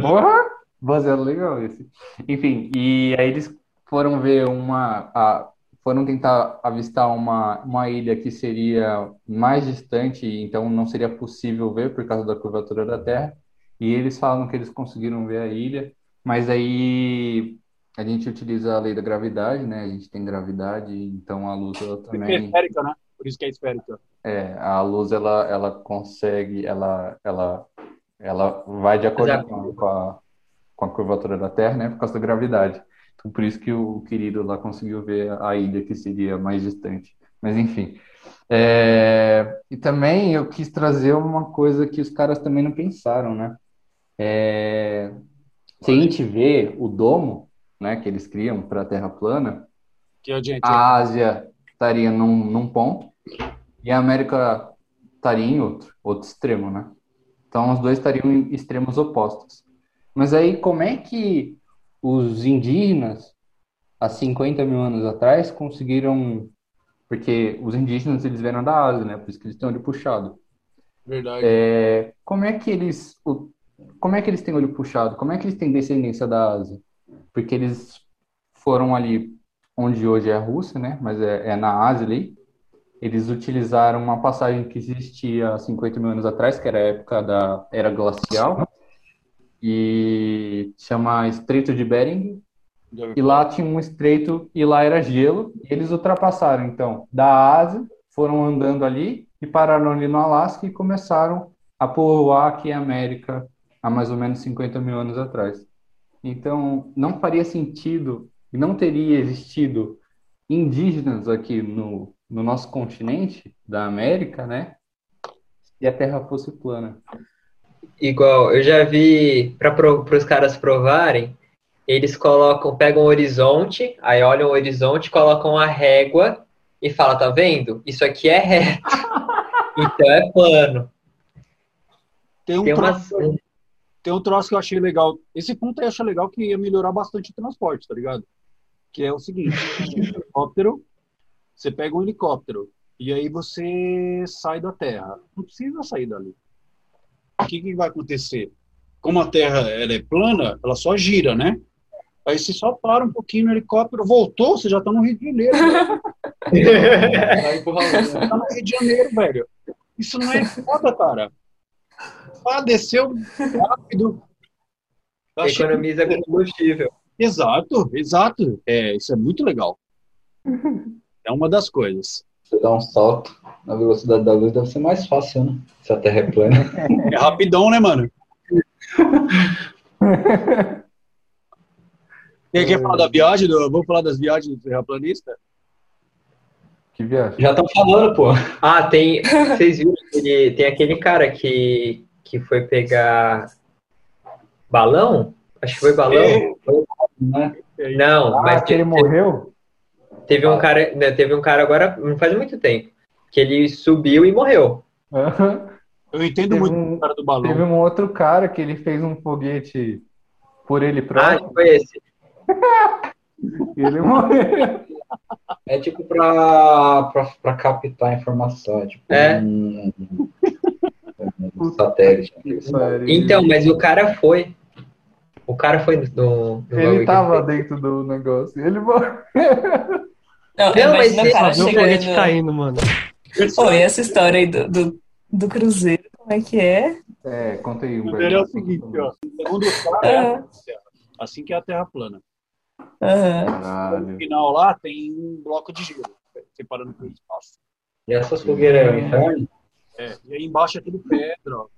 Porra! Baseado legal esse. Enfim, e aí eles foram ver uma. A, foram tentar avistar uma, uma ilha que seria mais distante, então não seria possível ver por causa da curvatura da Terra. E eles falam que eles conseguiram ver a ilha, mas aí a gente utiliza a lei da gravidade, né? A gente tem gravidade, então a luz ela é também. esférica, né? Por isso que é esférica. É, a luz ela, ela consegue, ela, ela, ela vai de acordo Exato. com a, com a, com a curvatura da Terra, né? Por causa da gravidade. Então, por isso que o querido lá conseguiu ver a ilha que seria mais distante. Mas enfim. É, e também eu quis trazer uma coisa que os caras também não pensaram, né? É, se a gente vê o domo, né, que eles criam para a Terra plana, Que a a Ásia estaria num, num ponto e a América estaria em outro, outro extremo, né? Então os dois estariam em extremos opostos. Mas aí como é que os indígenas, há 50 mil anos atrás, conseguiram... Porque os indígenas, eles vieram da Ásia, né? Por isso que eles têm olho puxado. Verdade. É, como é que eles... o- Como é que eles têm olho puxado? Como é que eles têm descendência da Ásia? Porque eles foram ali onde hoje é a Rússia, né? Mas é, é na Ásia ali. Eles utilizaram uma passagem que existia há 50 mil anos atrás, que era a época da era glacial, e chama Estreito de Bering, E lá tinha um estreito e lá era gelo. E eles ultrapassaram, então, da Ásia, foram andando ali e pararam ali no Alasca e começaram a povoar aqui a América há mais ou menos 50 mil anos atrás. Então, não faria sentido e não teria existido indígenas aqui no, no nosso continente da América, né? Se a Terra fosse plana. Igual, eu já vi, para os caras provarem, eles colocam, pegam o horizonte, aí olham o horizonte, colocam a régua e fala, tá vendo? Isso aqui é reto. então é plano. Tem um, tem, uma... troço, tem um troço que eu achei legal. Esse ponto eu achei legal que ia melhorar bastante o transporte, tá ligado? Que é o seguinte, um helicóptero, você pega um helicóptero e aí você sai da Terra. Não precisa sair dali. O que, que vai acontecer? Como a Terra ela é plana, ela só gira, né? Aí você só para um pouquinho no helicóptero, voltou, você já tá no Rio de Janeiro. tá no Rio de Janeiro, velho. Isso não é foda, cara. Ah, desceu rápido. Economiza combustível. Exato, exato. É, isso é muito legal. É uma das coisas. Você dá um salto na velocidade da luz, deve ser mais fácil, né? Se a Terra é plana. É rapidão, né, mano? Quem quer falar da viagem? Do... Vamos falar das viagens do terraplanista? Que viagem? Já estão falando, pô. Ah, tem. Vocês viram que tem aquele cara que, que foi pegar balão? Acho que foi balão. É. Né? Não, ah, mas que ele morreu? Teve um cara, né, teve um cara agora, não faz muito tempo, que ele subiu e morreu. Eu entendo teve muito um, o cara do balão. Teve um outro cara que ele fez um foguete por ele próprio. Ah, foi esse. ele morreu. É tipo pra, pra, pra captar informação. Tipo, é. Um, um satélite. Então, mas o cara foi. O cara foi no. no ele tava dentro do negócio. Ele morreu. Não, não mas o cara chegando... caindo, mano. Pô, e essa história aí do, do, do Cruzeiro, como é que é? É, conta aí. O Cruzeiro é o seguinte, ó. Segundo o cara, uhum. assim que é a Terra plana. Uhum. No final lá tem um bloco de gelo, separando pelo espaço. E essas fogueiras é o inferno? É, e aí embaixo é tudo pedra, ó.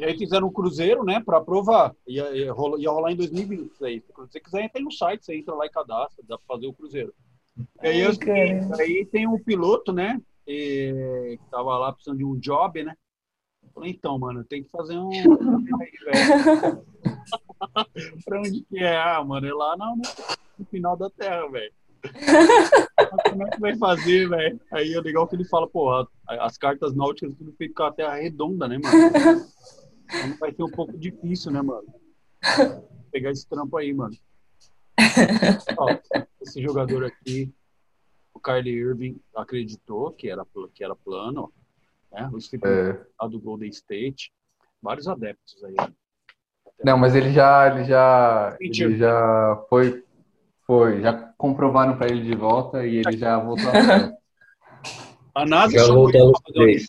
E aí fizeram um cruzeiro, né, para provar. Ia, ia, rolar, ia rolar em 2020 isso aí. Se você quiser, tem um site, você entra lá e cadastra, dá para fazer o cruzeiro. E aí, eu, aí tem um piloto, né, e, que tava lá precisando de um job, né. Falei, então, mano, tem que fazer um. pra onde que é? Ah, mano, é lá no, no final da Terra, velho. Como é que vai fazer, velho? Aí é legal que ele fala, pô, as cartas náuticas tudo feito com a Terra redonda, né, mano? Então vai ser um pouco difícil, né, mano? Pegar esse trampo aí, mano. Ó, esse jogador aqui, o Kylie Irving acreditou que era, que era plano, né? O Steve é. do Golden State, vários adeptos aí. Não, mas ele já, ele já, ele já foi, foi, já comprovaram para ele de volta e ele já voltou atrás. A NASA já voltou atrás.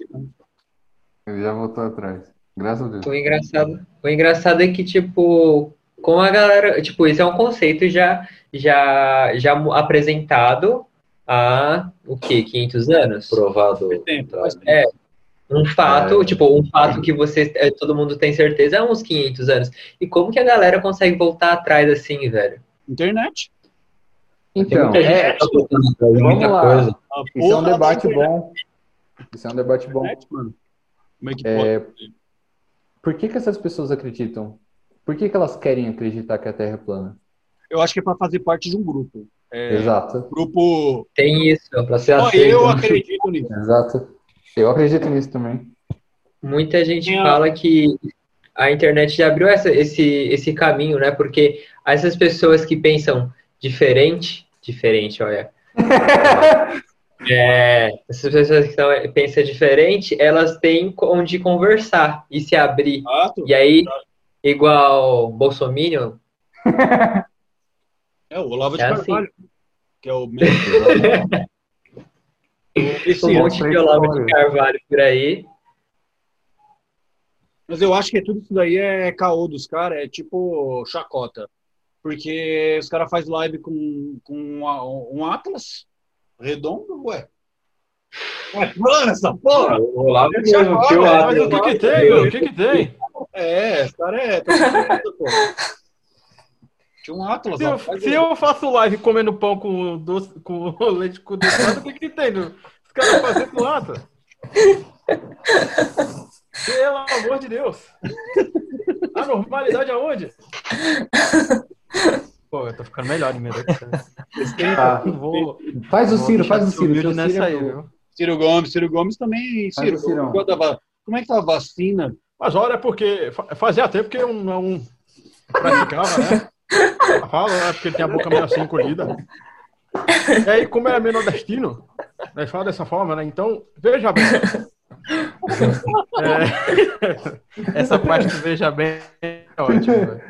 Ele já voltou atrás. Graças a Deus. O engraçado, o engraçado é que, tipo, com a galera, tipo, isso é um conceito já, já, já apresentado há, o quê, 500 anos? Provado. É, um fato, é. tipo, um fato que você, é, todo mundo tem certeza há uns 500 anos. E como que a galera consegue voltar atrás assim, velho? Internet. Então, é, vamos lá. Coisa. Isso é um debate bom. Isso é um debate bom. Como é que é, pode? Por que, que essas pessoas acreditam? Por que, que elas querem acreditar que a Terra é plana? Eu acho que é para fazer parte de um grupo. É, Exato. Grupo. Tem isso. Para ser aceito. Eu acredito nisso. Exato. Eu acredito nisso também. Muita gente fala que a internet já abriu essa, esse, esse caminho, né? Porque essas pessoas que pensam diferente, diferente, olha. É, essas pessoas que pensam diferente, elas têm onde conversar e se abrir. Ah, e aí, igual Bolsonaro. é, o Olavo de é assim. Carvalho, que é o mesmo. um monte de Olavo de Carvalho por aí. Mas eu acho que tudo isso daí é caô dos caras, é tipo chacota. Porque os caras fazem live com, com um, um Atlas redondo, ué. Ué, mano, essa porra! O Olavo É chacota. Mas o que que tem, meu? O que que tem? É, cara é. tá certo, pô. Tinha um Atlas. Se ó, eu, se eu faço live comendo pão com, doce, com leite condensado, o que que tem? no- Os caras fazendo lata. Pelo amor de Deus. A normalidade aonde? Pô, eu tô ficando melhor em medo. Tá. Vou, Faz o Ciro, faz o Ciro. humilde seu nessa Ciro é aí, viu? Ciro Gomes, Ciro Gomes também. Ciro, o Cirão. como, da va- como é que tá a vacina? Mas olha, porque fa- fazia tempo que eu não praticava, né? Fala, né? Porque ele tem a boca meio assim encolhida. E aí, como é meio nordestino, né? fala dessa forma, né? Então, veja bem. É, essa parte do veja bem é ótima, velho.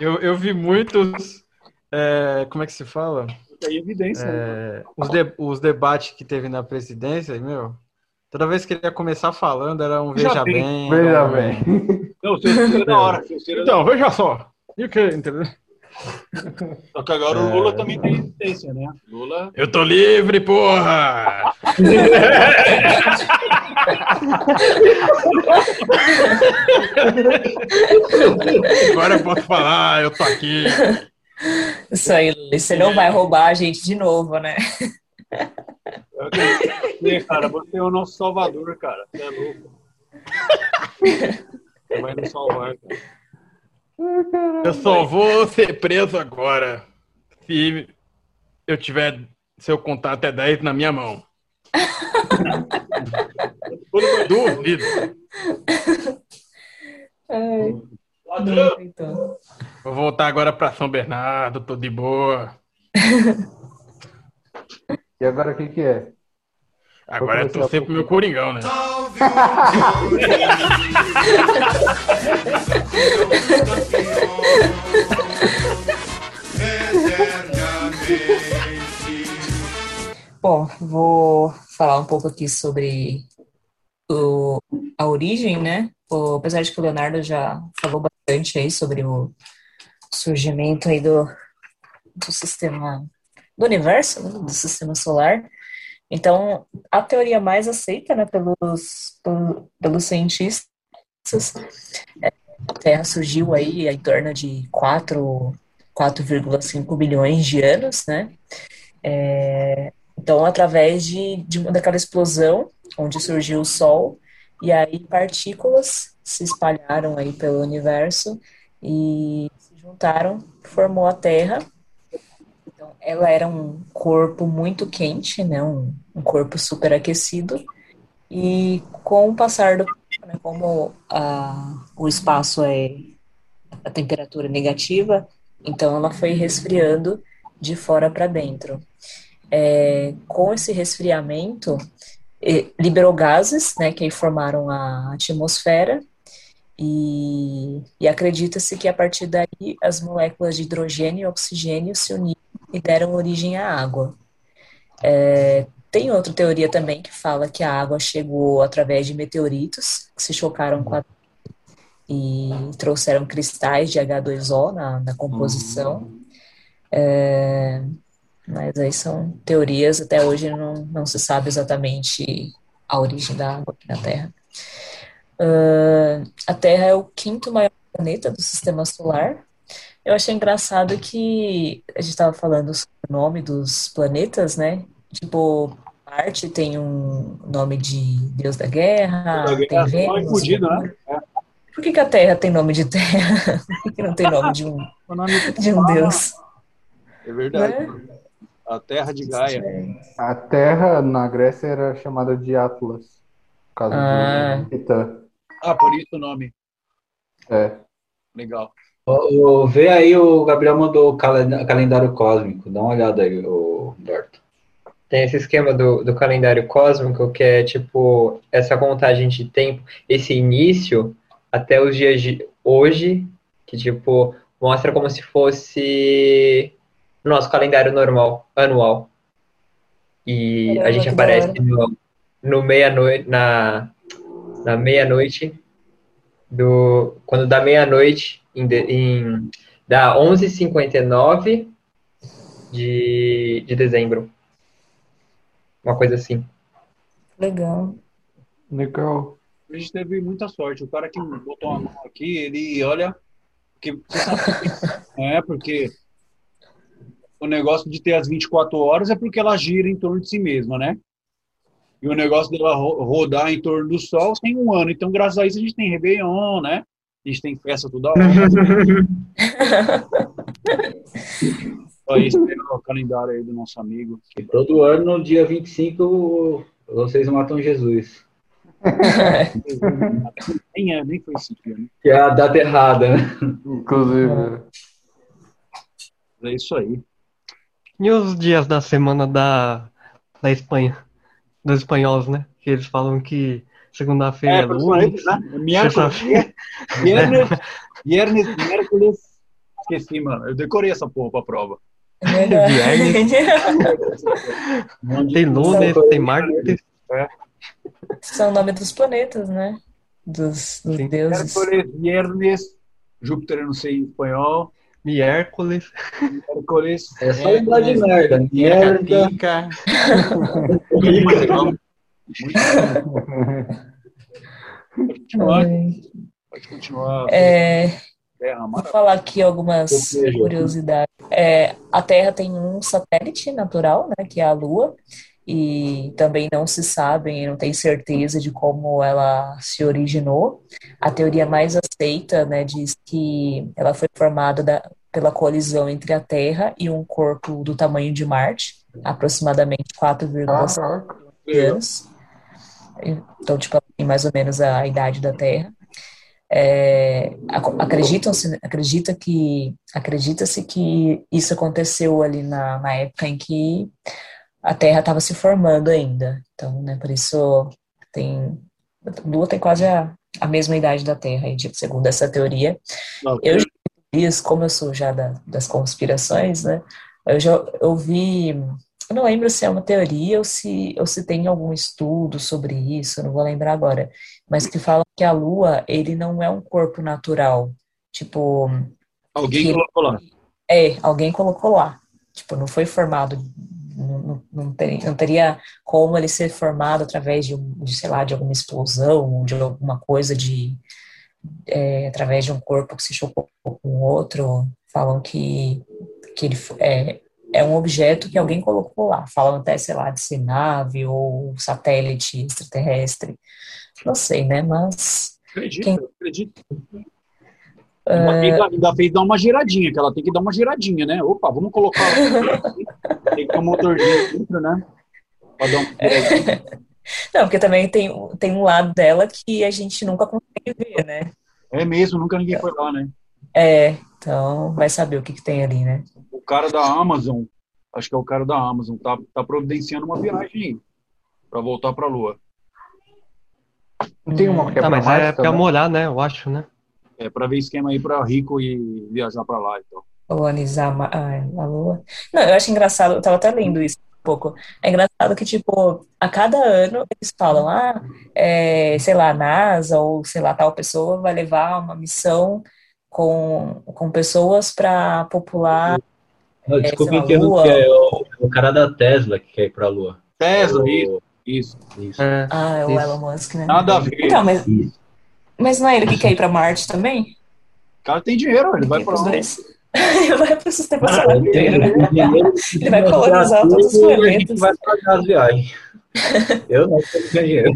Eu, eu vi muitos. é, como é que se fala? Aí evidência. né? É, os, de- os debates que teve na presidência, meu. Toda vez que ele ia começar falando, era um Veja veja bem. bem. Veja um- bem. Não, o é hora. o da Então, veja só. E o que, entendeu? Só que agora o É. Lula também tem resistência, né? Lula. Eu tô livre, porra! Agora eu posso falar, eu tô aqui. Isso aí. Você não vai roubar a gente de novo, né? Você, cara, você é o nosso salvador, cara. Você é louco. Você vai nos salvar, cara. Eu só vou ser preso agora se eu tiver seu contato é 10 na minha mão. Duvido. Ladrão! então. Vou voltar agora pra São Bernardo, tô de boa. E agora o que que é? Agora é torcer a pro meu Coringão, né? Bom, vou falar um pouco aqui sobre o, a origem, né? O- apesar de que o Leonardo já falou bastante aí sobre o surgimento aí do, do sistema, do universo, né? do sistema solar. Então, a teoria mais aceita, né, pelos, pelo- pelos cientistas, é, a Terra surgiu aí em torno de 4, 4,5 bilhões de anos, né? É, então, através de, de uma daquela explosão onde surgiu o Sol, e aí partículas se espalharam aí pelo universo e se juntaram, formou a Terra. Ela era um corpo muito quente, né? Um, um corpo superaquecido. E com o passar do né, como a, o espaço é a temperatura negativa, então ela foi resfriando de fora para dentro. É, com esse resfriamento, liberou gases, né, que formaram a atmosfera, e, e acredita-se que a partir daí as moléculas de hidrogênio e oxigênio se uniram e deram origem à água. É, tem outra teoria também que fala que a água chegou através de meteoritos que se chocaram com a e trouxeram cristais de H2O na, na composição. É, mas aí são teorias, até hoje não, não se sabe exatamente a origem da água aqui na Terra. Ah, a Terra é o quinto maior planeta do sistema solar. Eu achei engraçado que a gente estava falando sobre o nome dos planetas, né? Tipo, Marte tem um nome de Deus da Guerra, Da tem guerra, é Vênus. fudido, né? Por que, que a Terra tem nome de Terra? Por que, não tem nome de um, nome de um Deus? É verdade. Né? A terra de Gaia. A Terra na Grécia era chamada de Atlas. Por causa Ah. de Titã. Ah, por isso o nome. É. Legal. Vê aí, o Gabriel mandou o calen- calendário cósmico. Dá uma olhada aí, o Dorto. Tem esse esquema do, do calendário cósmico, que é tipo essa contagem de tempo, esse início até os dias de hoje, que tipo mostra como se fosse nosso calendário normal, anual. E a gente aparece no, no meia-noite, na, na meia-noite do quando dá meia-noite em, de- em dá 11h59 de, de dezembro. Uma coisa assim. Legal. Legal. A gente teve muita sorte. O cara que botou a mão aqui, ele olha. Que, é, porque o negócio de ter as 24 horas é porque ela gira em torno de si mesma, né? E o negócio dela ro- rodar em torno do Sol tem um ano. Então, graças a isso, a gente tem Réveillon, né? A gente tem festa toda hora. Aí, espera o calendário aí do nosso amigo. E todo ano, no dia 25, vocês matam Jesus. Nem, é, nem foi esse dia, né? Que é a data errada, né? Inclusive. É isso aí. E os dias da semana da, da Espanha? Dos espanhóis, né? Que eles falam que segunda-feira é, É, personagens, né? Miércoles, viernes, viernes, miércoles. Esqueci, mano. Eu decorei essa porra pra prova. Tem lunes, tem martes. São o nome dos planetas, né? Dos, dos deuses. Miércoles, viernes, Júpiter, eu não sei em espanhol. Miércoles. Miércoles. É só lembrar de merda. Merda. Pica. Pode continuar. Pode continuar. É, Terra, Vou falar aqui algumas curiosidades. É, a Terra tem um satélite natural, né, que é a Lua, e também não se sabe, não tem certeza de como ela se originou. A teoria mais aceita, né, diz que ela foi formada da- pela colisão entre a Terra e um corpo do tamanho de Marte, aproximadamente 4,5 Caraca. anos. Então, tipo, tem mais ou menos a idade da Terra. É, ac- acreditam-se, acredita que, acredita-se que isso aconteceu ali na, na época em que a Terra estava se formando ainda. Então, né, por isso tem, a Lua tem quase a, a mesma idade da Terra, segundo essa teoria. Eu já vi isso, como eu sou já da- das conspirações, né? Eu já ouvi, eu não lembro se é uma teoria ou se, ou se tem algum estudo sobre isso, não vou lembrar agora, mas que fala que a Lua, ele não é um corpo natural. Tipo, Alguém que- colocou lá. é, alguém colocou lá. Tipo, não foi formado, não, não, teria, não teria como ele ser formado através de, de, sei lá, de alguma explosão, de alguma coisa de, é, através de um corpo que se chocou com o outro. Falam que, que ele é, é um objeto que alguém colocou lá. Falam até, sei lá, de ser nave ou satélite extraterrestre. Não sei, né? Mas Acredito, Quem- acredito. Ainda, é, ainda fez dar uma giradinha, que ela tem que dar uma giradinha, né? Opa, vamos colocar. tem que ter um motorzinho dentro, né? Pra dar uma giradinha. Não, porque também tem, tem um lado dela que a gente nunca consegue ver, né? É mesmo, nunca ninguém foi lá, né? É, então vai saber o que, que tem ali, né? O cara da Amazon, acho que é o cara da Amazon, tá, tá providenciando uma viagem. Pra voltar pra Lua. Não tem uma que é Tá, pra mas Marte é pra também? morar, né? Eu acho, né? É, pra ver esquema aí pra rico e viajar pra lá. Então. Colonizar ma- a, a Lua. Não, eu acho engraçado, eu tava até lendo isso um pouco. É engraçado que, tipo, a cada ano eles falam, ah, é, sei lá, a NASA ou sei lá, tal pessoa vai levar uma missão com, com pessoas para popular. Não, desculpa sei lá, interromper, Lua. é o, o cara da Tesla que quer ir pra Lua. Tesla, O- isso. Isso. Isso. É, Ah, é o Isso. Elon Musk, né? Nada a ver. Então, mas, Isso. mas não é ele que quer ir para Marte também? O cara tem dinheiro, ele vai Ele pra dois. ele vai para o sistema Cara, solar ele inteiro, né? ele Ele vai colonizar todos os planetas. vai pagar as viagens. Eu não tenho dinheiro.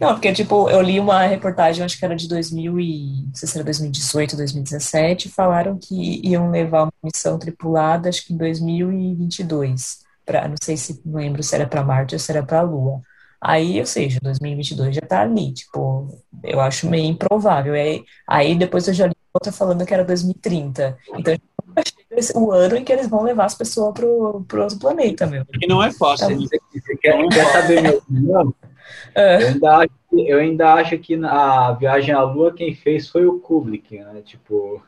Não, porque, tipo, eu li uma reportagem, acho que era de 2000 e, não sei se era 2018, 2017, falaram que iam levar uma missão tripulada, acho que em 2022, pra, não sei se, não lembro se era para Marte ou se era para a Lua. Aí, ou seja, 2022 já tá ali, tipo, eu acho meio improvável. Aí, aí depois eu já li outra falando que era 2030. Então, o ano em que eles vão levar as pessoas pro, pro outro planeta, meu. E não é fácil. Tá. Você quer, quer saber opinião? É. Eu ainda, acho, que- eu ainda acho que a viagem à Lua quem fez foi o Kubrick, né? Tipo,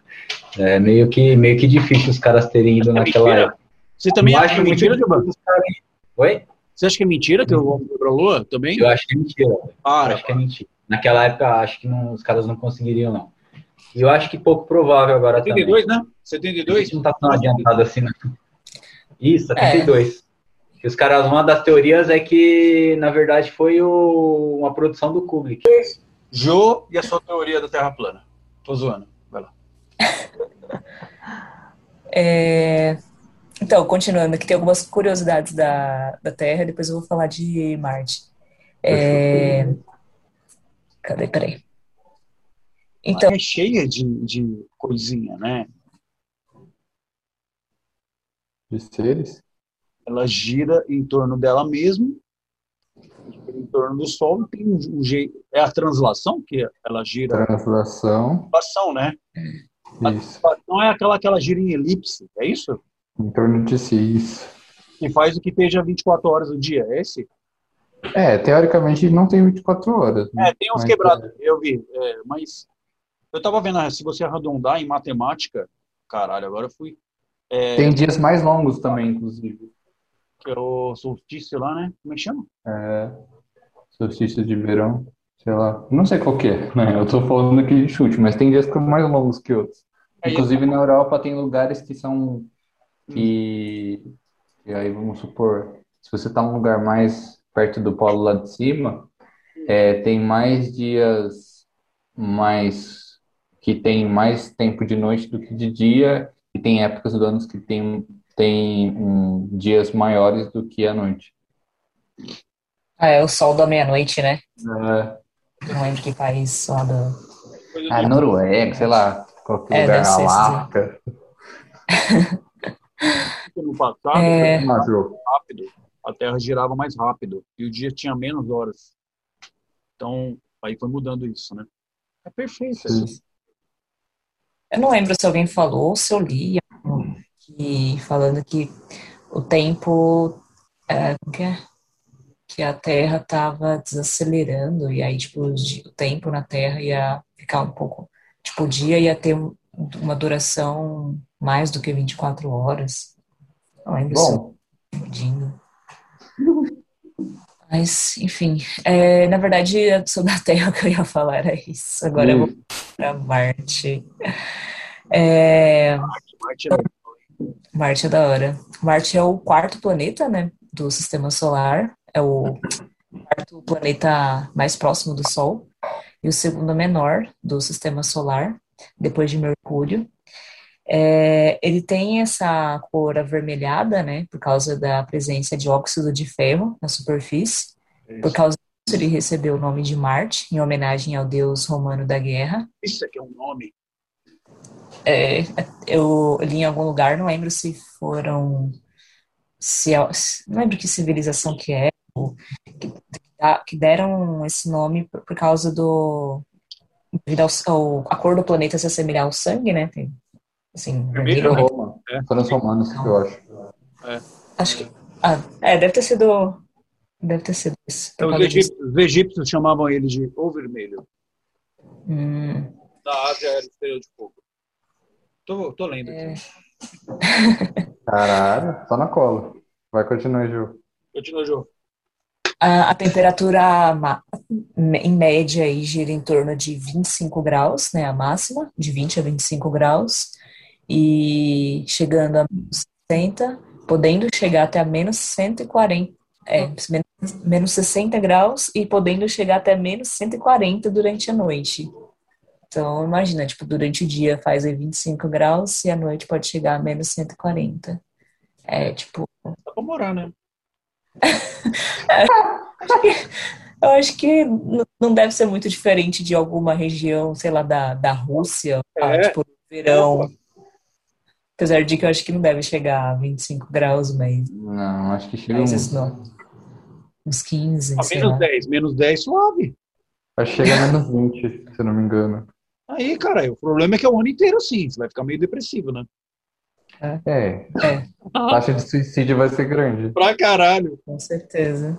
é meio que, meio que difícil os caras terem ido naquela mentira. época. Você também Eu acha que é mentira, muito Oi? Você acha que é mentira que eu vou pra Lua também? Eu acho que é mentira. Eu Para. acho que é mentira. naquela época, acho que não, os caras não conseguiriam, não. E eu acho que pouco provável agora 72, também. né? 72? Não tá tão adiantado assim, não. Isso, 72. Que os caras, uma das teorias é que, na verdade, foi o, uma produção do Kubrick. Jô e a sua teoria da Terra plana. Tô zoando. Vai lá. É, Então, continuando, aqui tem algumas curiosidades da, da Terra, depois eu vou falar de Marte. É... Cadê? Peraí. Então, É cheia de, de coisinha, né? De seres? Ela gira em torno dela mesma, em torno do Sol, e tem um, um jeito. É a translação que ela gira. Translação. Translação, né? Isso. Não é aquela que ela gira em elipse, é isso? Em torno de si, isso. Que faz o que esteja 24 horas do dia, é esse? É, teoricamente não tem 24 horas. né? É, tem uns Mas, quebrados, eu vi. é, mas eu tava vendo, se você arredondar em matemática, caralho, agora eu fui. É, Tem dias mais longos também, inclusive. Que é o solstício lá, né? Como é que chama? É, solstício de verão, sei lá. Não sei qual que é, né? Eu tô falando aqui de chute, mas tem dias que são mais longos que outros. É, Inclusive na Europa tem lugares que são que, e aí vamos supor, se você tá num lugar mais perto do polo lá de cima, é, tem mais dias mais que tem mais tempo de noite do que de dia e tem épocas do ano que tem tem um, dias maiores do que a noite. ah, é o sol da meia-noite, né? É, Não lembro que país lá do. coisa a do- Noruega, sei lá, qualquer É, lugar, Alasca. no passado, É. rápido, a Terra girava mais rápido e o dia tinha menos horas. Então, aí foi mudando isso, né? É perfeito. Isso. Eu não lembro se alguém falou, se eu li, que, falando que o tempo. É, que é? Que a Terra estava desacelerando, e aí, tipo, o tempo na Terra ia ficar um pouco. Tipo, o dia ia ter um- uma duração mais do que 24 horas. Não lembro eu Bom. Mas, enfim, é, na verdade, sobre a Terra que eu ia falar era isso. Agora eu vou para Marte. É, Marte é Marte é da hora. Marte é o quarto planeta, né, do Sistema Solar. É o quarto planeta mais próximo do Sol e o segundo menor do Sistema Solar, depois de Mercúrio. É, ele tem essa cor avermelhada, né, por causa da presença de óxido de ferro na superfície. Por causa disso, ele recebeu o nome de Marte, em homenagem ao deus romano da guerra. Isso aqui é um nome. É, eu li em algum lugar, não lembro se foram. Se, é- não lembro que civilização que é, ou que, que deram esse nome por, por causa do. devido ao, ao- a cor do planeta se assemelhar ao sangue, né? Tem, assim, vermelho, né? Roma. É. Foram os romanos, eu acho. Acho que. Ah, é, deve ter sido. Deve ter sido isso. Então, os, egípcios, os egípcios chamavam ele de o vermelho. Hum, Da Ásia era estrela de fogo. Tô, tô lendo é. aqui. Caralho, só na cola. Vai continuar, Ju. Continua, Jô. A, a temperatura em média aí gira em torno de 25 graus, né, a máxima, de 20 a 25 graus, e chegando a menos 60, podendo chegar até a menos 140, é, menos, menos 60 graus e podendo chegar até menos 140 durante a noite. Então, imagina, tipo, durante o dia faz aí 25 graus e à noite pode chegar a menos 140. É, tipo, Dá pra morar, né? Eu acho que não deve ser muito diferente de alguma região, sei lá, da, da Rússia, ah, É. tipo, verão. Apesar de que eu acho que não deve chegar a 25 graus, mas, Não, acho que chega mas um, isso não. Uns 15, A sei menos lá. 10, menos 10 suave. acho que chega a menos 20, se eu não me engano. Aí, cara, o problema é que é o ano inteiro assim. Você vai ficar meio depressivo, né? É, É, a taxa de suicídio vai ser grande. Pra caralho. com certeza.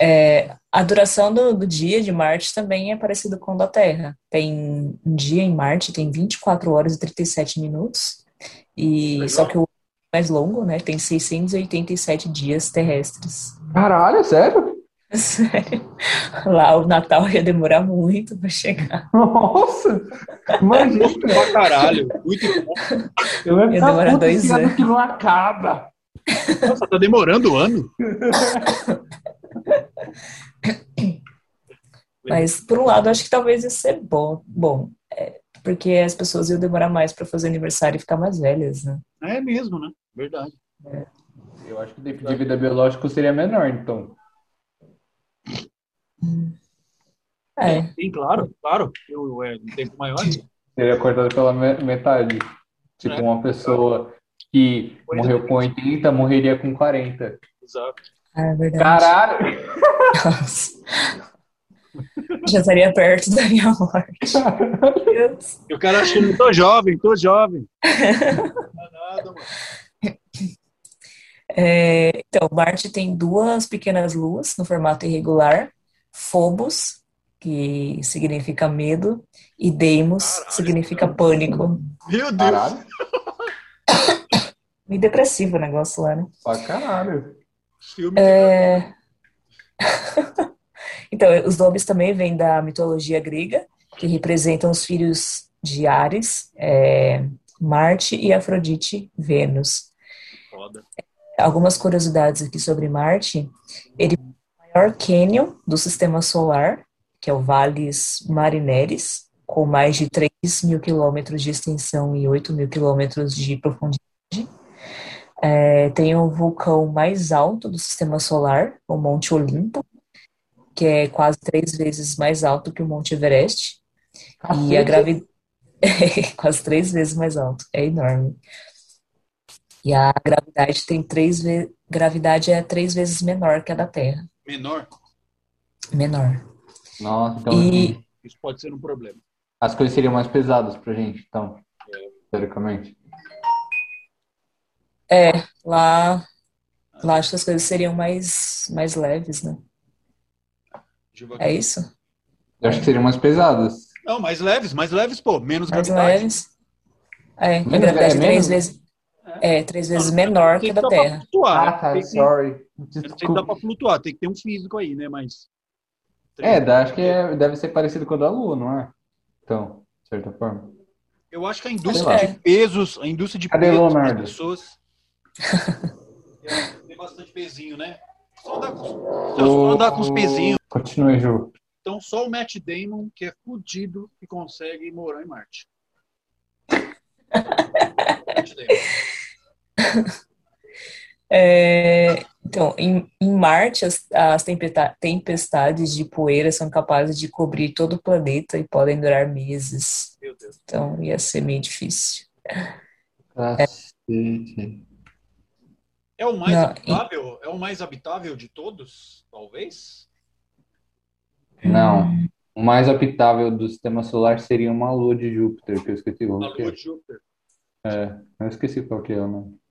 É, a duração do, do dia de Marte também é parecido com o da Terra. Tem um dia em Marte tem 24 horas e 37 minutos, e só que o mais longo, né, tem 687 dias terrestres. Caralho, sério? Sério. Lá o Natal ia demorar muito pra chegar. Nossa! Imagina! Pra caralho. Muito bom. Eu ia demorar puto dois anos. que não acaba. Nossa, tá demorando o ano? Mas, por um lado, acho que talvez ia ser bom. Bom, é, porque as pessoas iam demorar mais pra fazer aniversário e ficar mais velhas, né? É mesmo, né? Verdade. Eu acho que o tempo de vida biológico seria menor, então. É. Sim, claro, claro. Eu, é um tempo maior. Seria cortado pela me- metade. Tipo, É. uma pessoa que morreu com 80 morreria com 40. Exato. É verdade. Caralho! Nossa. Já estaria perto da minha morte. Meu Deus. E o cara achando, tô jovem, tô jovem. Não é nada, mano. É, então, Marte tem duas pequenas luas no formato irregular, Phobos, que significa medo, e Deimos, que significa pânico. Meu Deus. Caralho! Meio depressivo o negócio lá, né? Pra caralho! Filme É, Então, os nomes também vêm da mitologia grega, que representam os filhos de Ares, é, Marte e Afrodite, Vênus. foda. Algumas curiosidades aqui sobre Marte. Ele maior cânion do sistema solar, que é o Valles Marineris, com mais de 3 mil quilômetros de extensão e 8 mil quilômetros de profundidade. É, tem o vulcão mais alto do sistema solar, o Monte Olimpo, que é quase três vezes mais alto que o Monte Everest. E a gravidade. quase três vezes mais alto. É enorme. E a gravidade tem três vezes. Gravidade é três vezes menor que a da Terra. Menor, Menor. Nossa, então E- isso pode ser um problema. as coisas seriam mais pesadas pra gente, então. Teoricamente. É, lá. Lá acho que as coisas seriam mais, mais leves, né? É isso? Eu acho que seriam mais pesadas. Não, mais leves, mais leves, pô. Menos Mais gravidade. leves. É, Menos- gravidade é é três menos? vezes. É, três vezes Não, menor tem que a da dar pra Terra. flutuar, Ah, né? tá, Tem que- sorry. Eu não sei se dá Desculpa. pra flutuar, tem que ter um físico aí, né? Mas. É, dá- acho que é- deve ser parecido com o da Lua, não é? Então, de certa forma. Eu acho que a indústria de pesos, a indústria de Cadê pesos das Leonardo? pessoas. tem bastante pezinho, né? Só andar com, só andar com os pezinhos. Continue, Ju. Então, só o Matt Damon, que é fudido, que consegue morar em Marte. Matt Damon. É, então, em, em Marte, as, as tempesta- tempestades de poeira são capazes de cobrir todo o planeta e podem durar meses. Meu Deus. Então, ia ser meio difícil. Cacete. É o mais Não, habitável? É o mais habitável de todos, talvez? Não. O mais habitável do sistema solar seria uma lua de Júpiter, que eu esqueci A qual que Lua é. de Júpiter. É, eu esqueci qual que é o nome.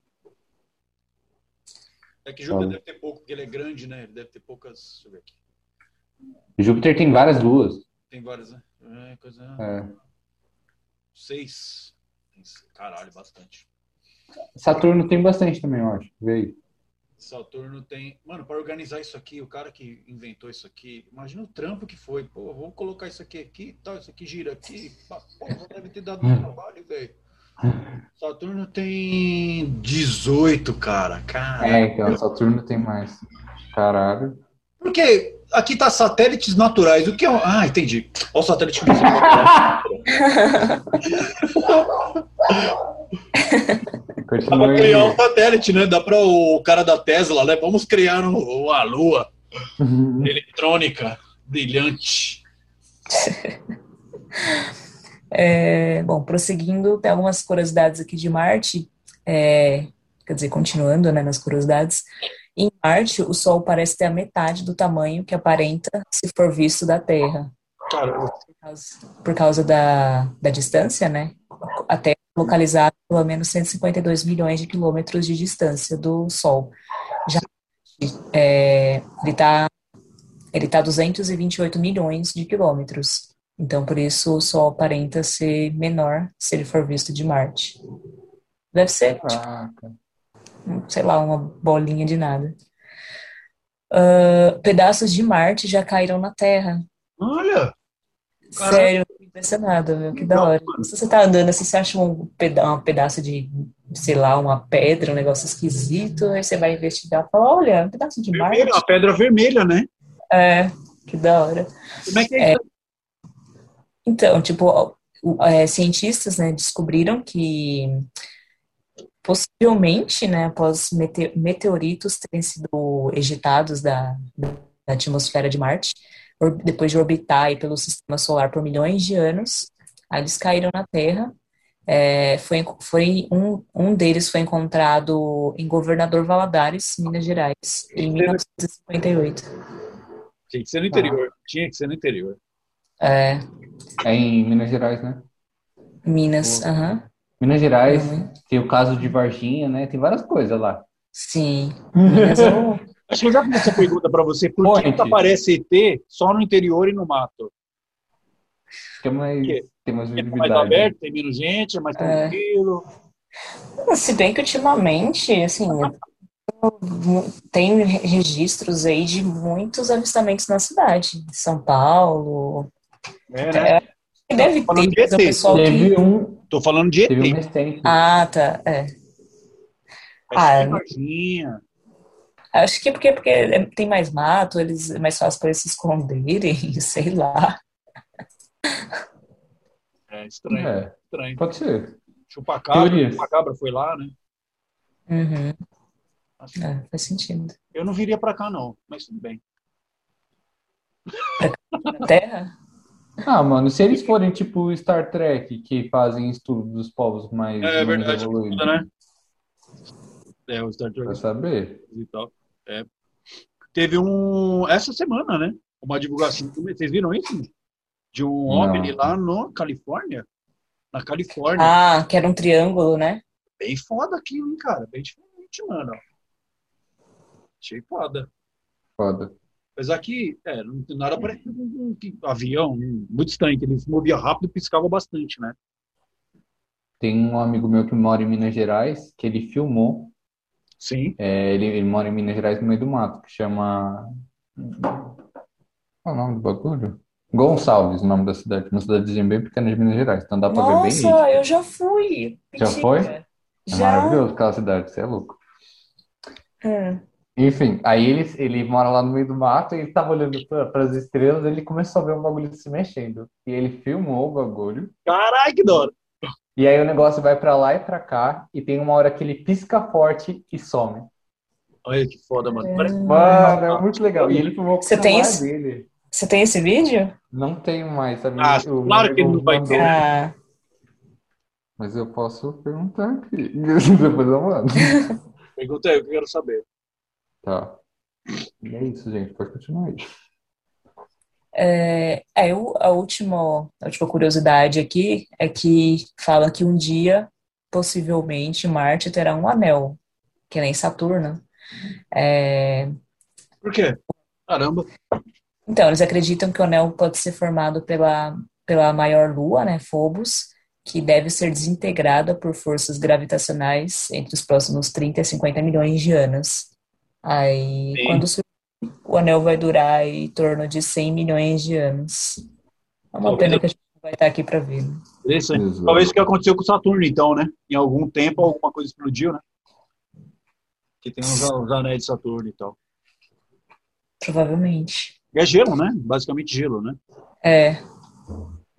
É que Júpiter Fala. deve ter pouco, porque ele é grande, né? Ele deve ter poucas. Deixa eu ver aqui. Júpiter tem várias luas. Tem várias, né? É, coisa. É. Seis. Caralho, bastante. Saturno tem bastante também, eu acho. Vê aí. Saturno tem. Mano, para organizar isso aqui, o cara que inventou isso aqui, imagina o trampo que foi. Pô, vou colocar isso aqui aqui, tal, isso aqui gira aqui. Porra, deve ter dado um trabalho, velho. Saturno tem 18, cara. Cara. É, então, Saturno tem mais. Caralho. Porque aqui tá satélites naturais. O que é um... Ah, entendi. Olha o satélite Dá pra criar um satélite, né? Dá para o cara da Tesla, né? Vamos criar um, uma lua eletrônica brilhante. É, bom, prosseguindo, tem algumas curiosidades aqui de Marte. É, quer dizer, continuando, né, nas curiosidades. Em Marte, o Sol parece ter a metade do tamanho que aparenta se for visto da Terra. Caramba. Por causa, por causa da, da distância, né? A Terra é localizada a pelo menos 152 milhões de quilômetros de distância do Sol. Já é, ele está ele tá a 228 milhões de quilômetros. Então, por isso, o Sol aparenta ser menor se ele for visto de Marte. Deve ser, tipo, sei lá, uma bolinha de nada. uh, pedaços de Marte já caíram na Terra. Olha! Sério, impressionado, meu, que da hora. Se você tá andando assim, você acha um, peda um pedaço de, sei lá, uma pedra, um negócio esquisito, aí você vai investigar e fala, olha, um pedaço de Marte. Uma pedra vermelha, né? É, que da hora. Como é que é, é isso? Então, tipo, é, cientistas né, descobriram que possivelmente, né, após meteoritos terem sido ejetados da, da atmosfera de Marte, depois de orbitar pelo sistema solar por milhões de anos, eles caíram na Terra. É, foi, foi um, um deles foi encontrado em Governador Valadares, Minas Gerais, em 1958. Tinha que ser no interior. Tinha que ser no interior. É. É em Minas Gerais, né? Minas, aham. Uhum. Minas Gerais, uhum. tem o caso de Varginha, né? Tem várias coisas lá. Sim. Minas é. Acho que eu já fiz essa pergunta para você. Por Point. que aparece ET só no interior e no mato? Que é mais, tem mais visibilidade. É mais aberto, tem menos gente, é mais tranquilo. É. Se bem que ultimamente, assim, tem registros aí de muitos avistamentos na cidade. São Paulo. É, né? É, deve ter, de ET. pessoal teve que... um. Tô falando de ET. Um. Ah, tá. É. Ah, Acho que porque, porque tem mais mato, eles é mais fácil para eles se esconderem, sei lá. É estranho. É, estranho. Pode ser. Chupacabra, chupacabra foi lá, né? Uhum. É, faz sentido. Eu não viria para cá, não, mas tudo bem. Na Terra? Ah, mano, se eles forem tipo Star Trek, que fazem estudo dos povos mais, é, verdade, evoluídos. né? É, o Star Trek. Pra saber. E tal. É. Teve um. Essa semana, né? Uma divulgação. Vocês viram isso? De um OVNI lá no Califórnia? Na Califórnia. Ah, que era um triângulo, né? Bem foda aquilo, hein, cara? Bem diferente, mano. Achei foda. Foda. Apesar que, é, não tem nada parecido com um, um, avião, um, muito que ele se movia rápido e piscava bastante, né? Tem um amigo meu que mora em Minas Gerais, que ele filmou. Sim. É, ele, ele mora em Minas Gerais, no meio do mato, que chama. Qual é o nome do bagulho? Gonçalves, o nome da cidade. Uma cidadezinha bem pequena de Minas Gerais. Então dá pra ver bem. Nossa, eu já fui. Já foi? É Já. maravilhoso aquela cidade, você é louco. Hum. Enfim, aí ele, ele mora lá no meio do mato e ele tava olhando para as estrelas ele começou a ver um bagulho se mexendo. E ele filmou o bagulho. Caralho, que dor! E aí o negócio vai para lá e para cá e tem uma hora que ele pisca forte e some. Olha que foda, mano. Parece... Mano, é muito legal. E ele filmou com Você o tem celular esse- dele. Você tem esse vídeo? Não tenho mais? Ah, O claro que não vai ter. Ah, Mas eu posso perguntar aqui. Depois eu mando. Pergunta aí, eu quero saber. Tá. E é isso, gente. Pode continuar aí. é, é, o- a última, a última curiosidade aqui é que fala que um dia, possivelmente, Marte terá um anel, que nem Saturno. É, Por quê? Caramba. Então, eles acreditam que o anel pode ser formado pela, pela maior lua, né, Phobos, que deve ser desintegrada por forças gravitacionais entre os próximos 30 e 50 milhões de anos. Aí, Sim. quando surgir, o anel vai durar em torno de 100 milhões de anos. É uma pena que a gente não vai estar aqui para ver. né? Interessante. Exato. Talvez o que aconteceu com o Saturno, então, né? Em algum tempo, alguma coisa explodiu, né? Que tem os, os anéis de Saturno e tal. Provavelmente. E é gelo, né? Basicamente gelo, né? É.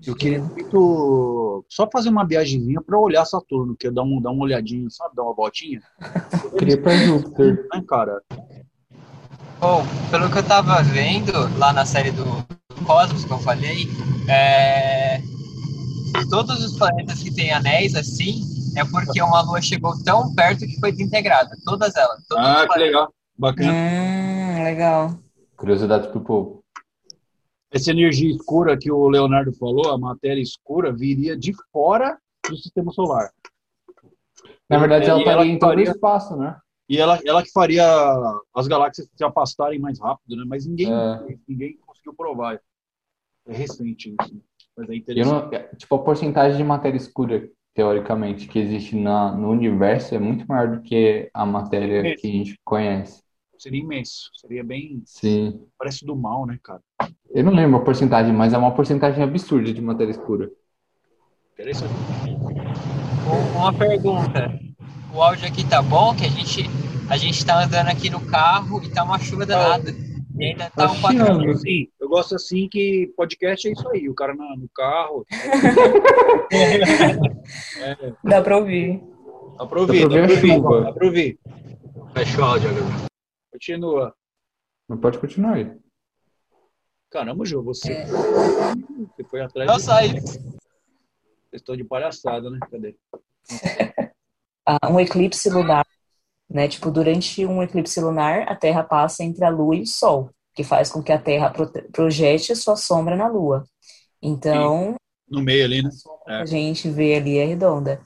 Eu queria muito só fazer uma viagemzinha pra olhar Saturno, que é dar, um, dar uma olhadinha, sabe? Dar uma voltinha. Queria pra Júpiter. Né, cara? Bom, pelo que eu tava vendo lá na série do Cosmos que eu falei, é... todos os planetas que têm anéis assim é porque uma lua chegou tão perto que foi desintegrada. Todas elas. Todos os Ah, que legal. Bacana. Hum, legal. Curiosidade pro povo. Essa energia escura que o Leonardo falou, a matéria escura, viria de fora do sistema solar. Na verdade, É, ela estaria em todo o espaço, né? E ela, ela que faria as galáxias se afastarem mais rápido, né? Mas ninguém, É. ninguém conseguiu provar. É recente isso. Mas é interessante. não, tipo, a porcentagem de matéria escura, teoricamente, que existe na, no universo é muito maior do que a matéria Isso. que a gente conhece. Seria imenso. Seria bem. Sim. Parece do mal, né, cara? Eu não lembro a porcentagem, mas é uma porcentagem absurda de matéria escura. Interessante. Um- Uma pergunta. O áudio aqui tá bom? Que a gente, a gente tá andando aqui no carro e tá uma chuva danada. E ainda tá um patrão. Assim, eu gosto assim que podcast é isso aí. O cara na- no carro. é, Dá pra ouvir. dá pra ouvir, Dá pra ouvir. Dá pra ouvir. Fecha o áudio agora. Continua. Mas pode continuar aí. Caramba, Jô, você. É. Você foi atrás Eu de. saí. Vocês estão de palhaçada, né? Cadê? Ah, um eclipse lunar, né? Tipo, durante um eclipse lunar, a Terra passa entre a Lua e o Sol, que faz com que a Terra projete a sua sombra na Lua. Então, No meio ali, né? É. a gente vê ali é redonda.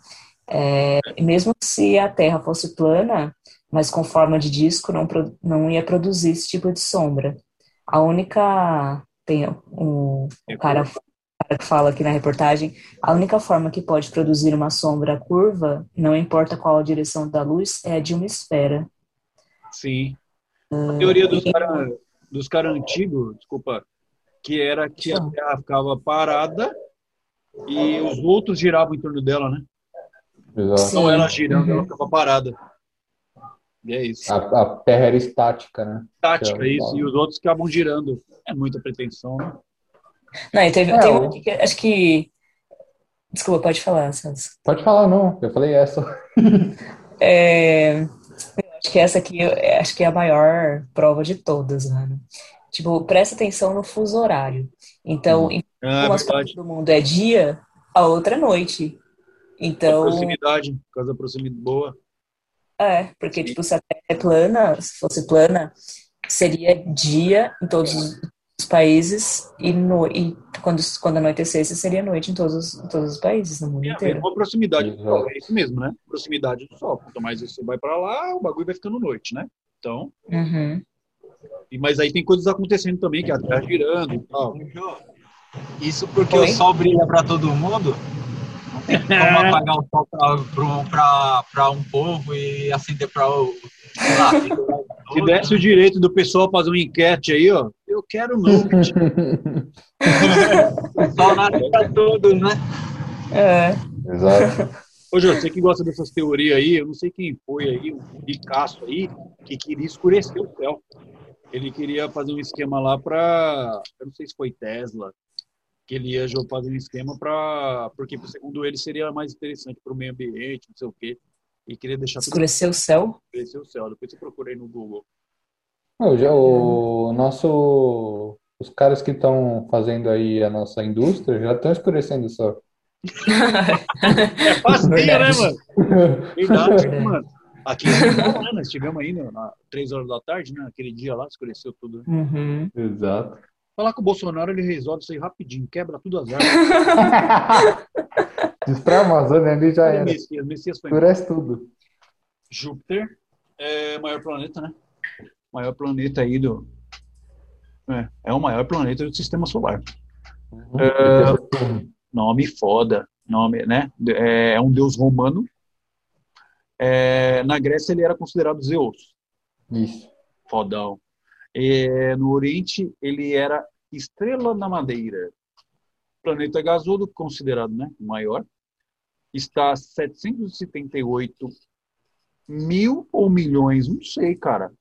É, e mesmo se a Terra fosse plana, mas com forma de disco, não, não ia produzir esse tipo de sombra. A única. Tem um, o cara, cara que fala aqui na reportagem: a única forma que pode produzir uma sombra curva, não importa qual a direção da luz, é a de uma esfera. Sim. Ah, A teoria dos caras dos cara antigos, desculpa, que era que a Terra ficava parada e os outros giravam em torno dela, né? Exato. Então Sim. ela girando, ela ficava parada. E é isso. A, a Terra era estática, né? Tática, É, isso. E os outros ficavam girando. É muita pretensão, né? Não, e teve, É, tem uma que acho que. Desculpa, pode falar, Celso. Pode falar, não. Eu falei essa. É, eu acho que essa aqui eu acho que é a maior prova de todas, mano. Tipo, presta atenção no fuso horário. Então, em Ah, algumas partes do mundo é dia, a outra é noite. Então, Proximidade, por causa da proximidade boa. É, porque tipo, se a Terra é plana, se fosse plana, seria dia em todos os países e, no, e quando, quando anoitecesse seria noite em todos, os- em todos os países, no mundo ver inteiro. com a proximidade do. Sol. É isso mesmo, né? Proximidade do Sol. Quanto mais você vai pra lá, o bagulho vai ficando noite, né? Então, Uhum. e- mas aí tem coisas acontecendo também, que a Terra girando e tal. Isso porque Oi? o sol brilha pra todo mundo. Como apagar o sol pra um povo e acender pra o. lá, Se desse o direito do pessoal fazer uma enquete aí, ó, eu quero o sol nasce pra todos, né? É. Exato. Ô, Jô, você que gosta dessas teorias aí, eu não sei quem foi aí, um Picasso aí, que queria escurecer o céu. Ele queria fazer um esquema lá pra. Eu não sei se foi Tesla, que ele ia fazer um esquema pra. Porque, segundo ele, seria mais interessante para o meio ambiente, não sei o quê. E queria deixar tudo Escurecer o céu? escurecer o céu. Depois você procura aí no Google. Não, já o nosso, os caras que estão fazendo aí a nossa indústria já estão escurecendo o céu. É facinho, né, Verdade. mano? Verdade, mano. Aqui, né, nós chegamos aí, né, na três horas da tarde, né? Aquele dia lá, escureceu tudo. né? Uhum. Exato. Falar com o Bolsonaro, ele resolve isso aí rapidinho, quebra tudo as árvores. Diz pra Amazônia ali já o era. Messias, Messias foi. Escurece tudo. Júpiter é o maior planeta, né? Maior planeta aí do. É, é o maior planeta do sistema solar. É, nome foda. Nome, né? É, é um deus romano. É, na Grécia ele era considerado Zeus. Isso. Fodão. É, no Oriente ele era Estrela da Madeira. Planeta gasoso, considerado né, maior. Está a 778 mil ou milhões, não sei, cara.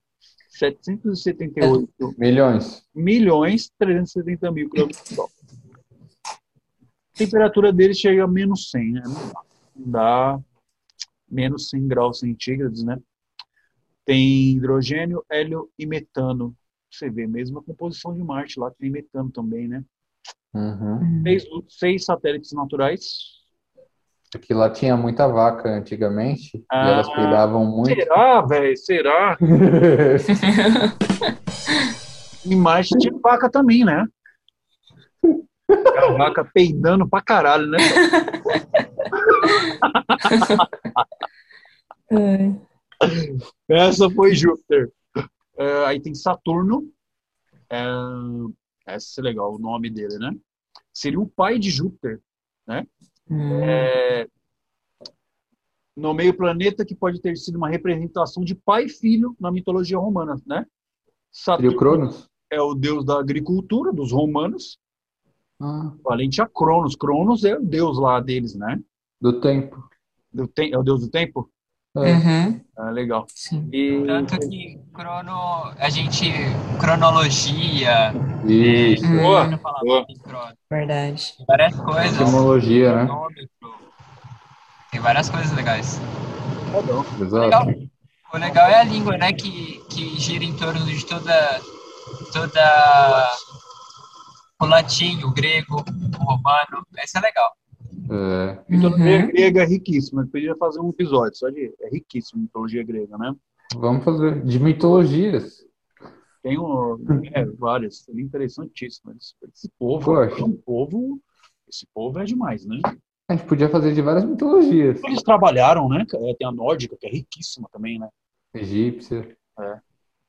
778 Milhões. milhões 370 mil quilômetros sol. A temperatura dele chega a menos 100, né? Não dá menos 100 graus centígrados, né? Tem hidrogênio, hélio e metano. Você vê mesmo a composição de Marte lá, tem metano também, né? Uhum. Seis, seis satélites naturais. Porque lá tinha muita vaca antigamente Ah, e elas pegavam muito. Será, velho? Será? Em Marte tinha vaca também, né? A vaca peidando pra caralho, né? Essa foi Júpiter. É, aí tem Saturno. Essa é legal, o nome dele, né? Seria o pai de Júpiter, né? Hum. É, no meio planeta que pode ter sido uma representação de pai e filho na mitologia romana, né? Seria o Cronos? é o deus da agricultura dos romanos, Ah, valente a Cronos. Cronos é o deus lá deles, né? do tempo. Do tem, é o deus do tempo? Uhum. Ah, legal. Sim. E Tanto que crono, a gente, cronologia, Isso. Hum. Boa, boa. crono, Verdade. várias coisas, Etimologia, né? tem várias coisas legais. tá bom. Legal. Exato. O legal é a língua, né, que, que gira em torno de toda, toda o latim, o grego, o romano, isso é legal. É. Mitologia Uhum. grega é riquíssima. Eu podia fazer um episódio só de. É riquíssimo a mitologia grega, né? Vamos fazer de mitologias. Tem um, é, várias. Seria interessantíssimo. Esse, povo Poxa. é um povo. Esse povo é demais, né? A gente podia fazer de várias mitologias. Eles trabalharam, né? Tem a nórdica, que é riquíssima também, né? Egípcia,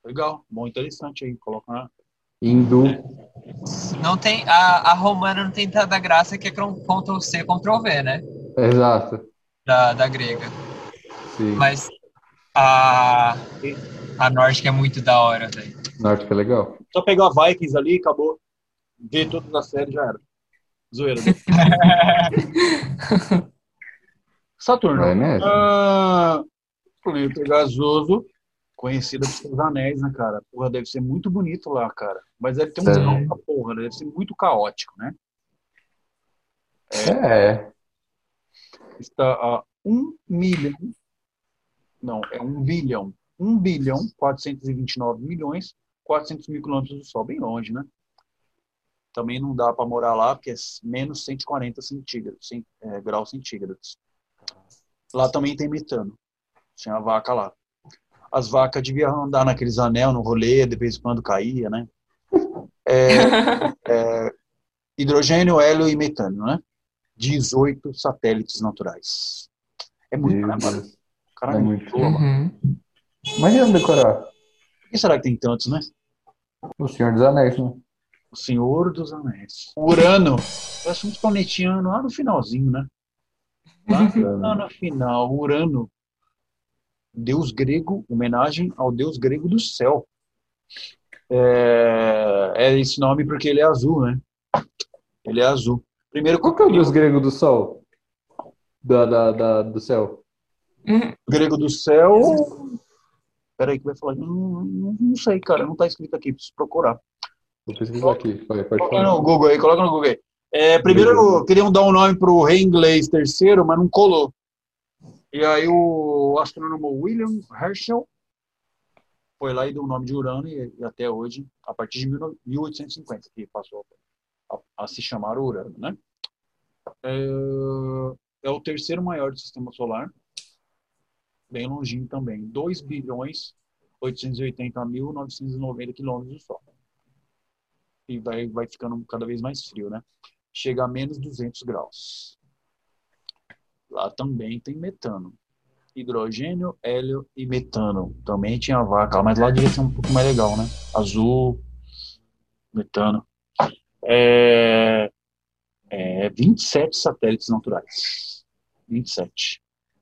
Legal, bom, interessante aí. Coloca na. hindu. Não tem, a, a romana não tem tanta graça que é Ctrl C, Ctrl V, né, Exato. da, da grega. Sim. Mas a, a nórdica é muito da hora, velho. Nórdica é legal. Só pegar Vikings ali e acabou. Ver todas as séries já era. Zoeira. né? Saturno. Vai nessa. Ah, planeta gasoso, conhecido por seus anéis, né, cara? Porra, deve ser muito bonito lá, cara. Mas deve ter um caos da porra, né? deve ser muito caótico, né? É. Está a um milhão, não, é um bilhão, um bilhão, 429 milhões, 400 mil quilômetros do Sol, bem longe, né? Também não dá para morar lá, porque é menos 140 centígrados, cent- é, graus centígrados. Lá também tem metano. Tinha vaca lá. As vacas deviam andar naqueles anel no rolê, de vez em quando caía, né? É, é, hidrogênio, hélio e metano, né? 18 satélites naturais. É muito, né, mano? Caralho, É muito. boa. Uhum. Imagina decorar. Por que será que tem tantos, né? O Senhor dos Anéis, né? O Senhor dos Anéis. Urano. Parece uns planetinhos lá no finalzinho, né? Lá, lá no final, Urano. Deus grego, homenagem ao deus grego do céu. É, é esse nome porque ele é azul, né? Ele é azul. Primeiro Qual que é o deus grego do sol? Da, da, da- do céu? Uhum. grego do céu. Peraí, que vai falar. Não, não, não sei, cara. Não tá escrito aqui, preciso procurar. Vou pesquisar aqui. Vai, pode Coloca falar. no Google aí, coloca no Google aí. É, primeiro, queriam dar um nome pro rei inglês terceiro, mas não colou. E aí o astrônomo William Herschel foi lá e deu o nome de Urano e, e até hoje, a partir de 19- 1850, que passou a, a se chamar Urano, né? É, é o terceiro maior do sistema solar, bem longinho também, 2 bilhões 880 mil 990 quilômetros do Sol. E vai, vai ficando cada vez mais frio, né? Chega a menos 200 graus. Lá também tem metano. Hidrogênio, hélio e metano. Também tinha vaca, mas lá devia ser um pouco mais legal, né? Azul, metano. É, é 27 satélites naturais. 27.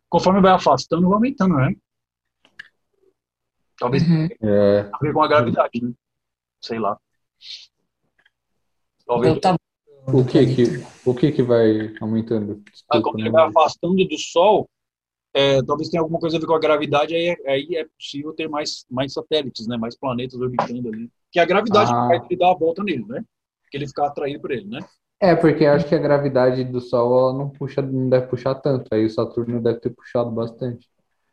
Conforme vai afastando, vai aumentando, né? Talvez Uhum. É, com a gravidade, né? Sei lá. Talvez Então tá o que que, o que que vai aumentando? Ah, Desculpa, quando ele vai afastando do Sol, é, talvez tenha alguma coisa a ver com a gravidade, aí, é- aí é possível ter mais, mais satélites, né? Mais planetas orbitando ali. Que a gravidade Ah. vai dar a volta nele, né? Que ele ficar atraído por ele, né? É, porque acho que a gravidade do Sol ela não puxa, não deve puxar tanto. Aí o Saturno deve ter puxado bastante.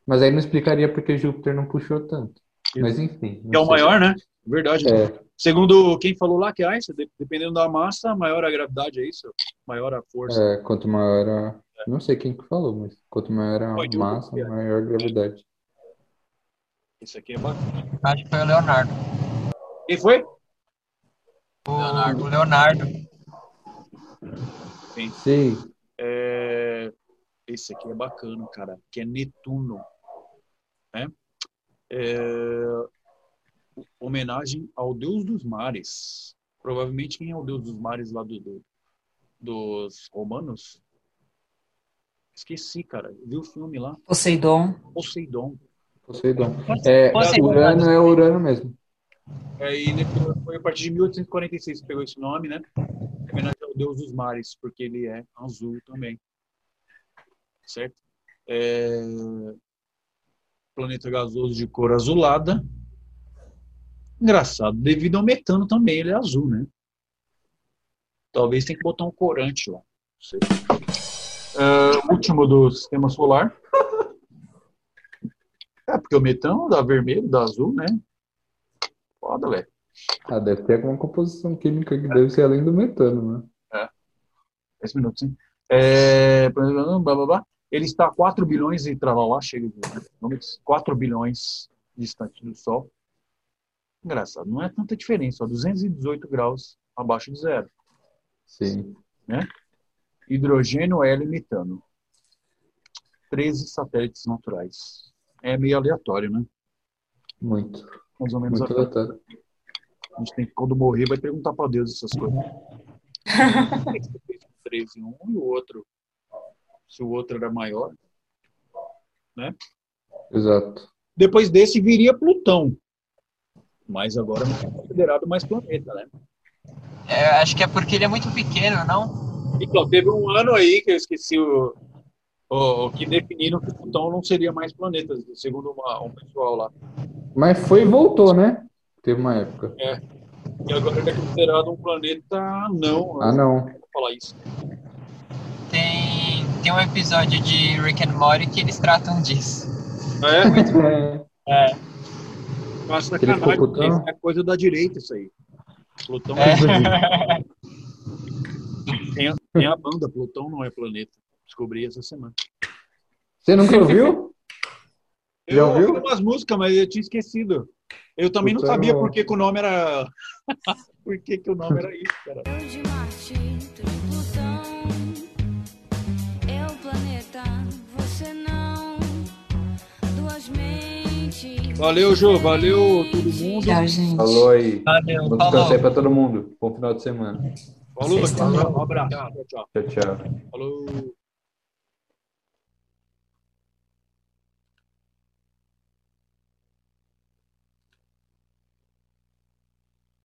Mas aí não explicaria porque Júpiter não puxou tanto. Mas enfim. é o maior, né? Verdade. É, Segundo quem falou lá, que é isso, de- dependendo da massa, maior a gravidade, é isso? Maior a força. é, quanto maior a. Não sei quem que falou, mas quanto maior a Foi de um massa, é. maior a gravidade. Isso aqui é bacana. Acho que foi o Leonardo. Quem foi? O Leonardo. O Leonardo. Sim. É, Esse aqui é bacana, cara, que é Netuno. Né? É, Homenagem ao deus dos mares. Provavelmente quem é o deus dos mares lá do, do- dos romanos? Esqueci, cara. Eu vi o filme lá. Poseidon. Poseidon. Poseidon. É, Poseidon. Urano é Urano mesmo. Aí depois, foi a partir de 1846 que pegou esse nome, né? Em homenagem ao deus dos mares, porque ele é azul também. Certo? É... Planeta gasoso de cor azulada. Engraçado, devido ao metano também ele é azul, né? Talvez tenha que botar um corante lá. Não sei. É, último do sistema solar. É, porque o metano dá vermelho, dá azul, né? Foda, velho. Ah, deve ter alguma composição química que deve ser além do metano, né? É. 10 minutos, hein? É, blá, blá, blá. Ele está a 4 bilhões e tralalá, chega de quilômetros, 4 bilhões distante do Sol. Engraçado, não é tanta diferença, ó, 218 graus abaixo de zero. Sim. Né? Hidrogênio, hélio e metano. 13 satélites naturais. É meio aleatório, né? Muito. Mais ou menos Muito aleatório. A gente tem que, quando morrer, vai perguntar para Deus essas coisas. 13 em um e o outro. Se o outro era maior. Né? Exato. Depois desse viria Plutão. Mas agora não é considerado mais planeta, né? É, acho que é porque ele é muito pequeno, não? Então, teve um ano aí que eu esqueci o, o, o que definiram que Plutão não seria mais planeta, segundo uma- um pessoal lá. Mas foi e voltou, né? Teve uma época. É. E agora ele é considerado um planeta não. Ah, não. Vou falar isso. Tem, tem um episódio de Rick and Morty que eles tratam disso. É? É. Nossa, Aquele sacanagem, Plutão? é coisa da direita isso aí. Plutão É. é. tem, a, tem a banda, Plutão não é planeta. Descobri essa semana. Você nunca ouviu? Já Eu ouviu? ouvi umas músicas, mas eu tinha esquecido. Eu também não Plutão- sabia por que, que o nome era. por que, que o nome era isso, cara. Valeu, Jô. Valeu todo mundo. Tchau, gente. Falou aí. Valeu, Bom falou. descanso aí pra todo mundo. Bom final de semana. Falou, tchau. Um abraço. Tchau, tchau. Tchau, tchau. Falou.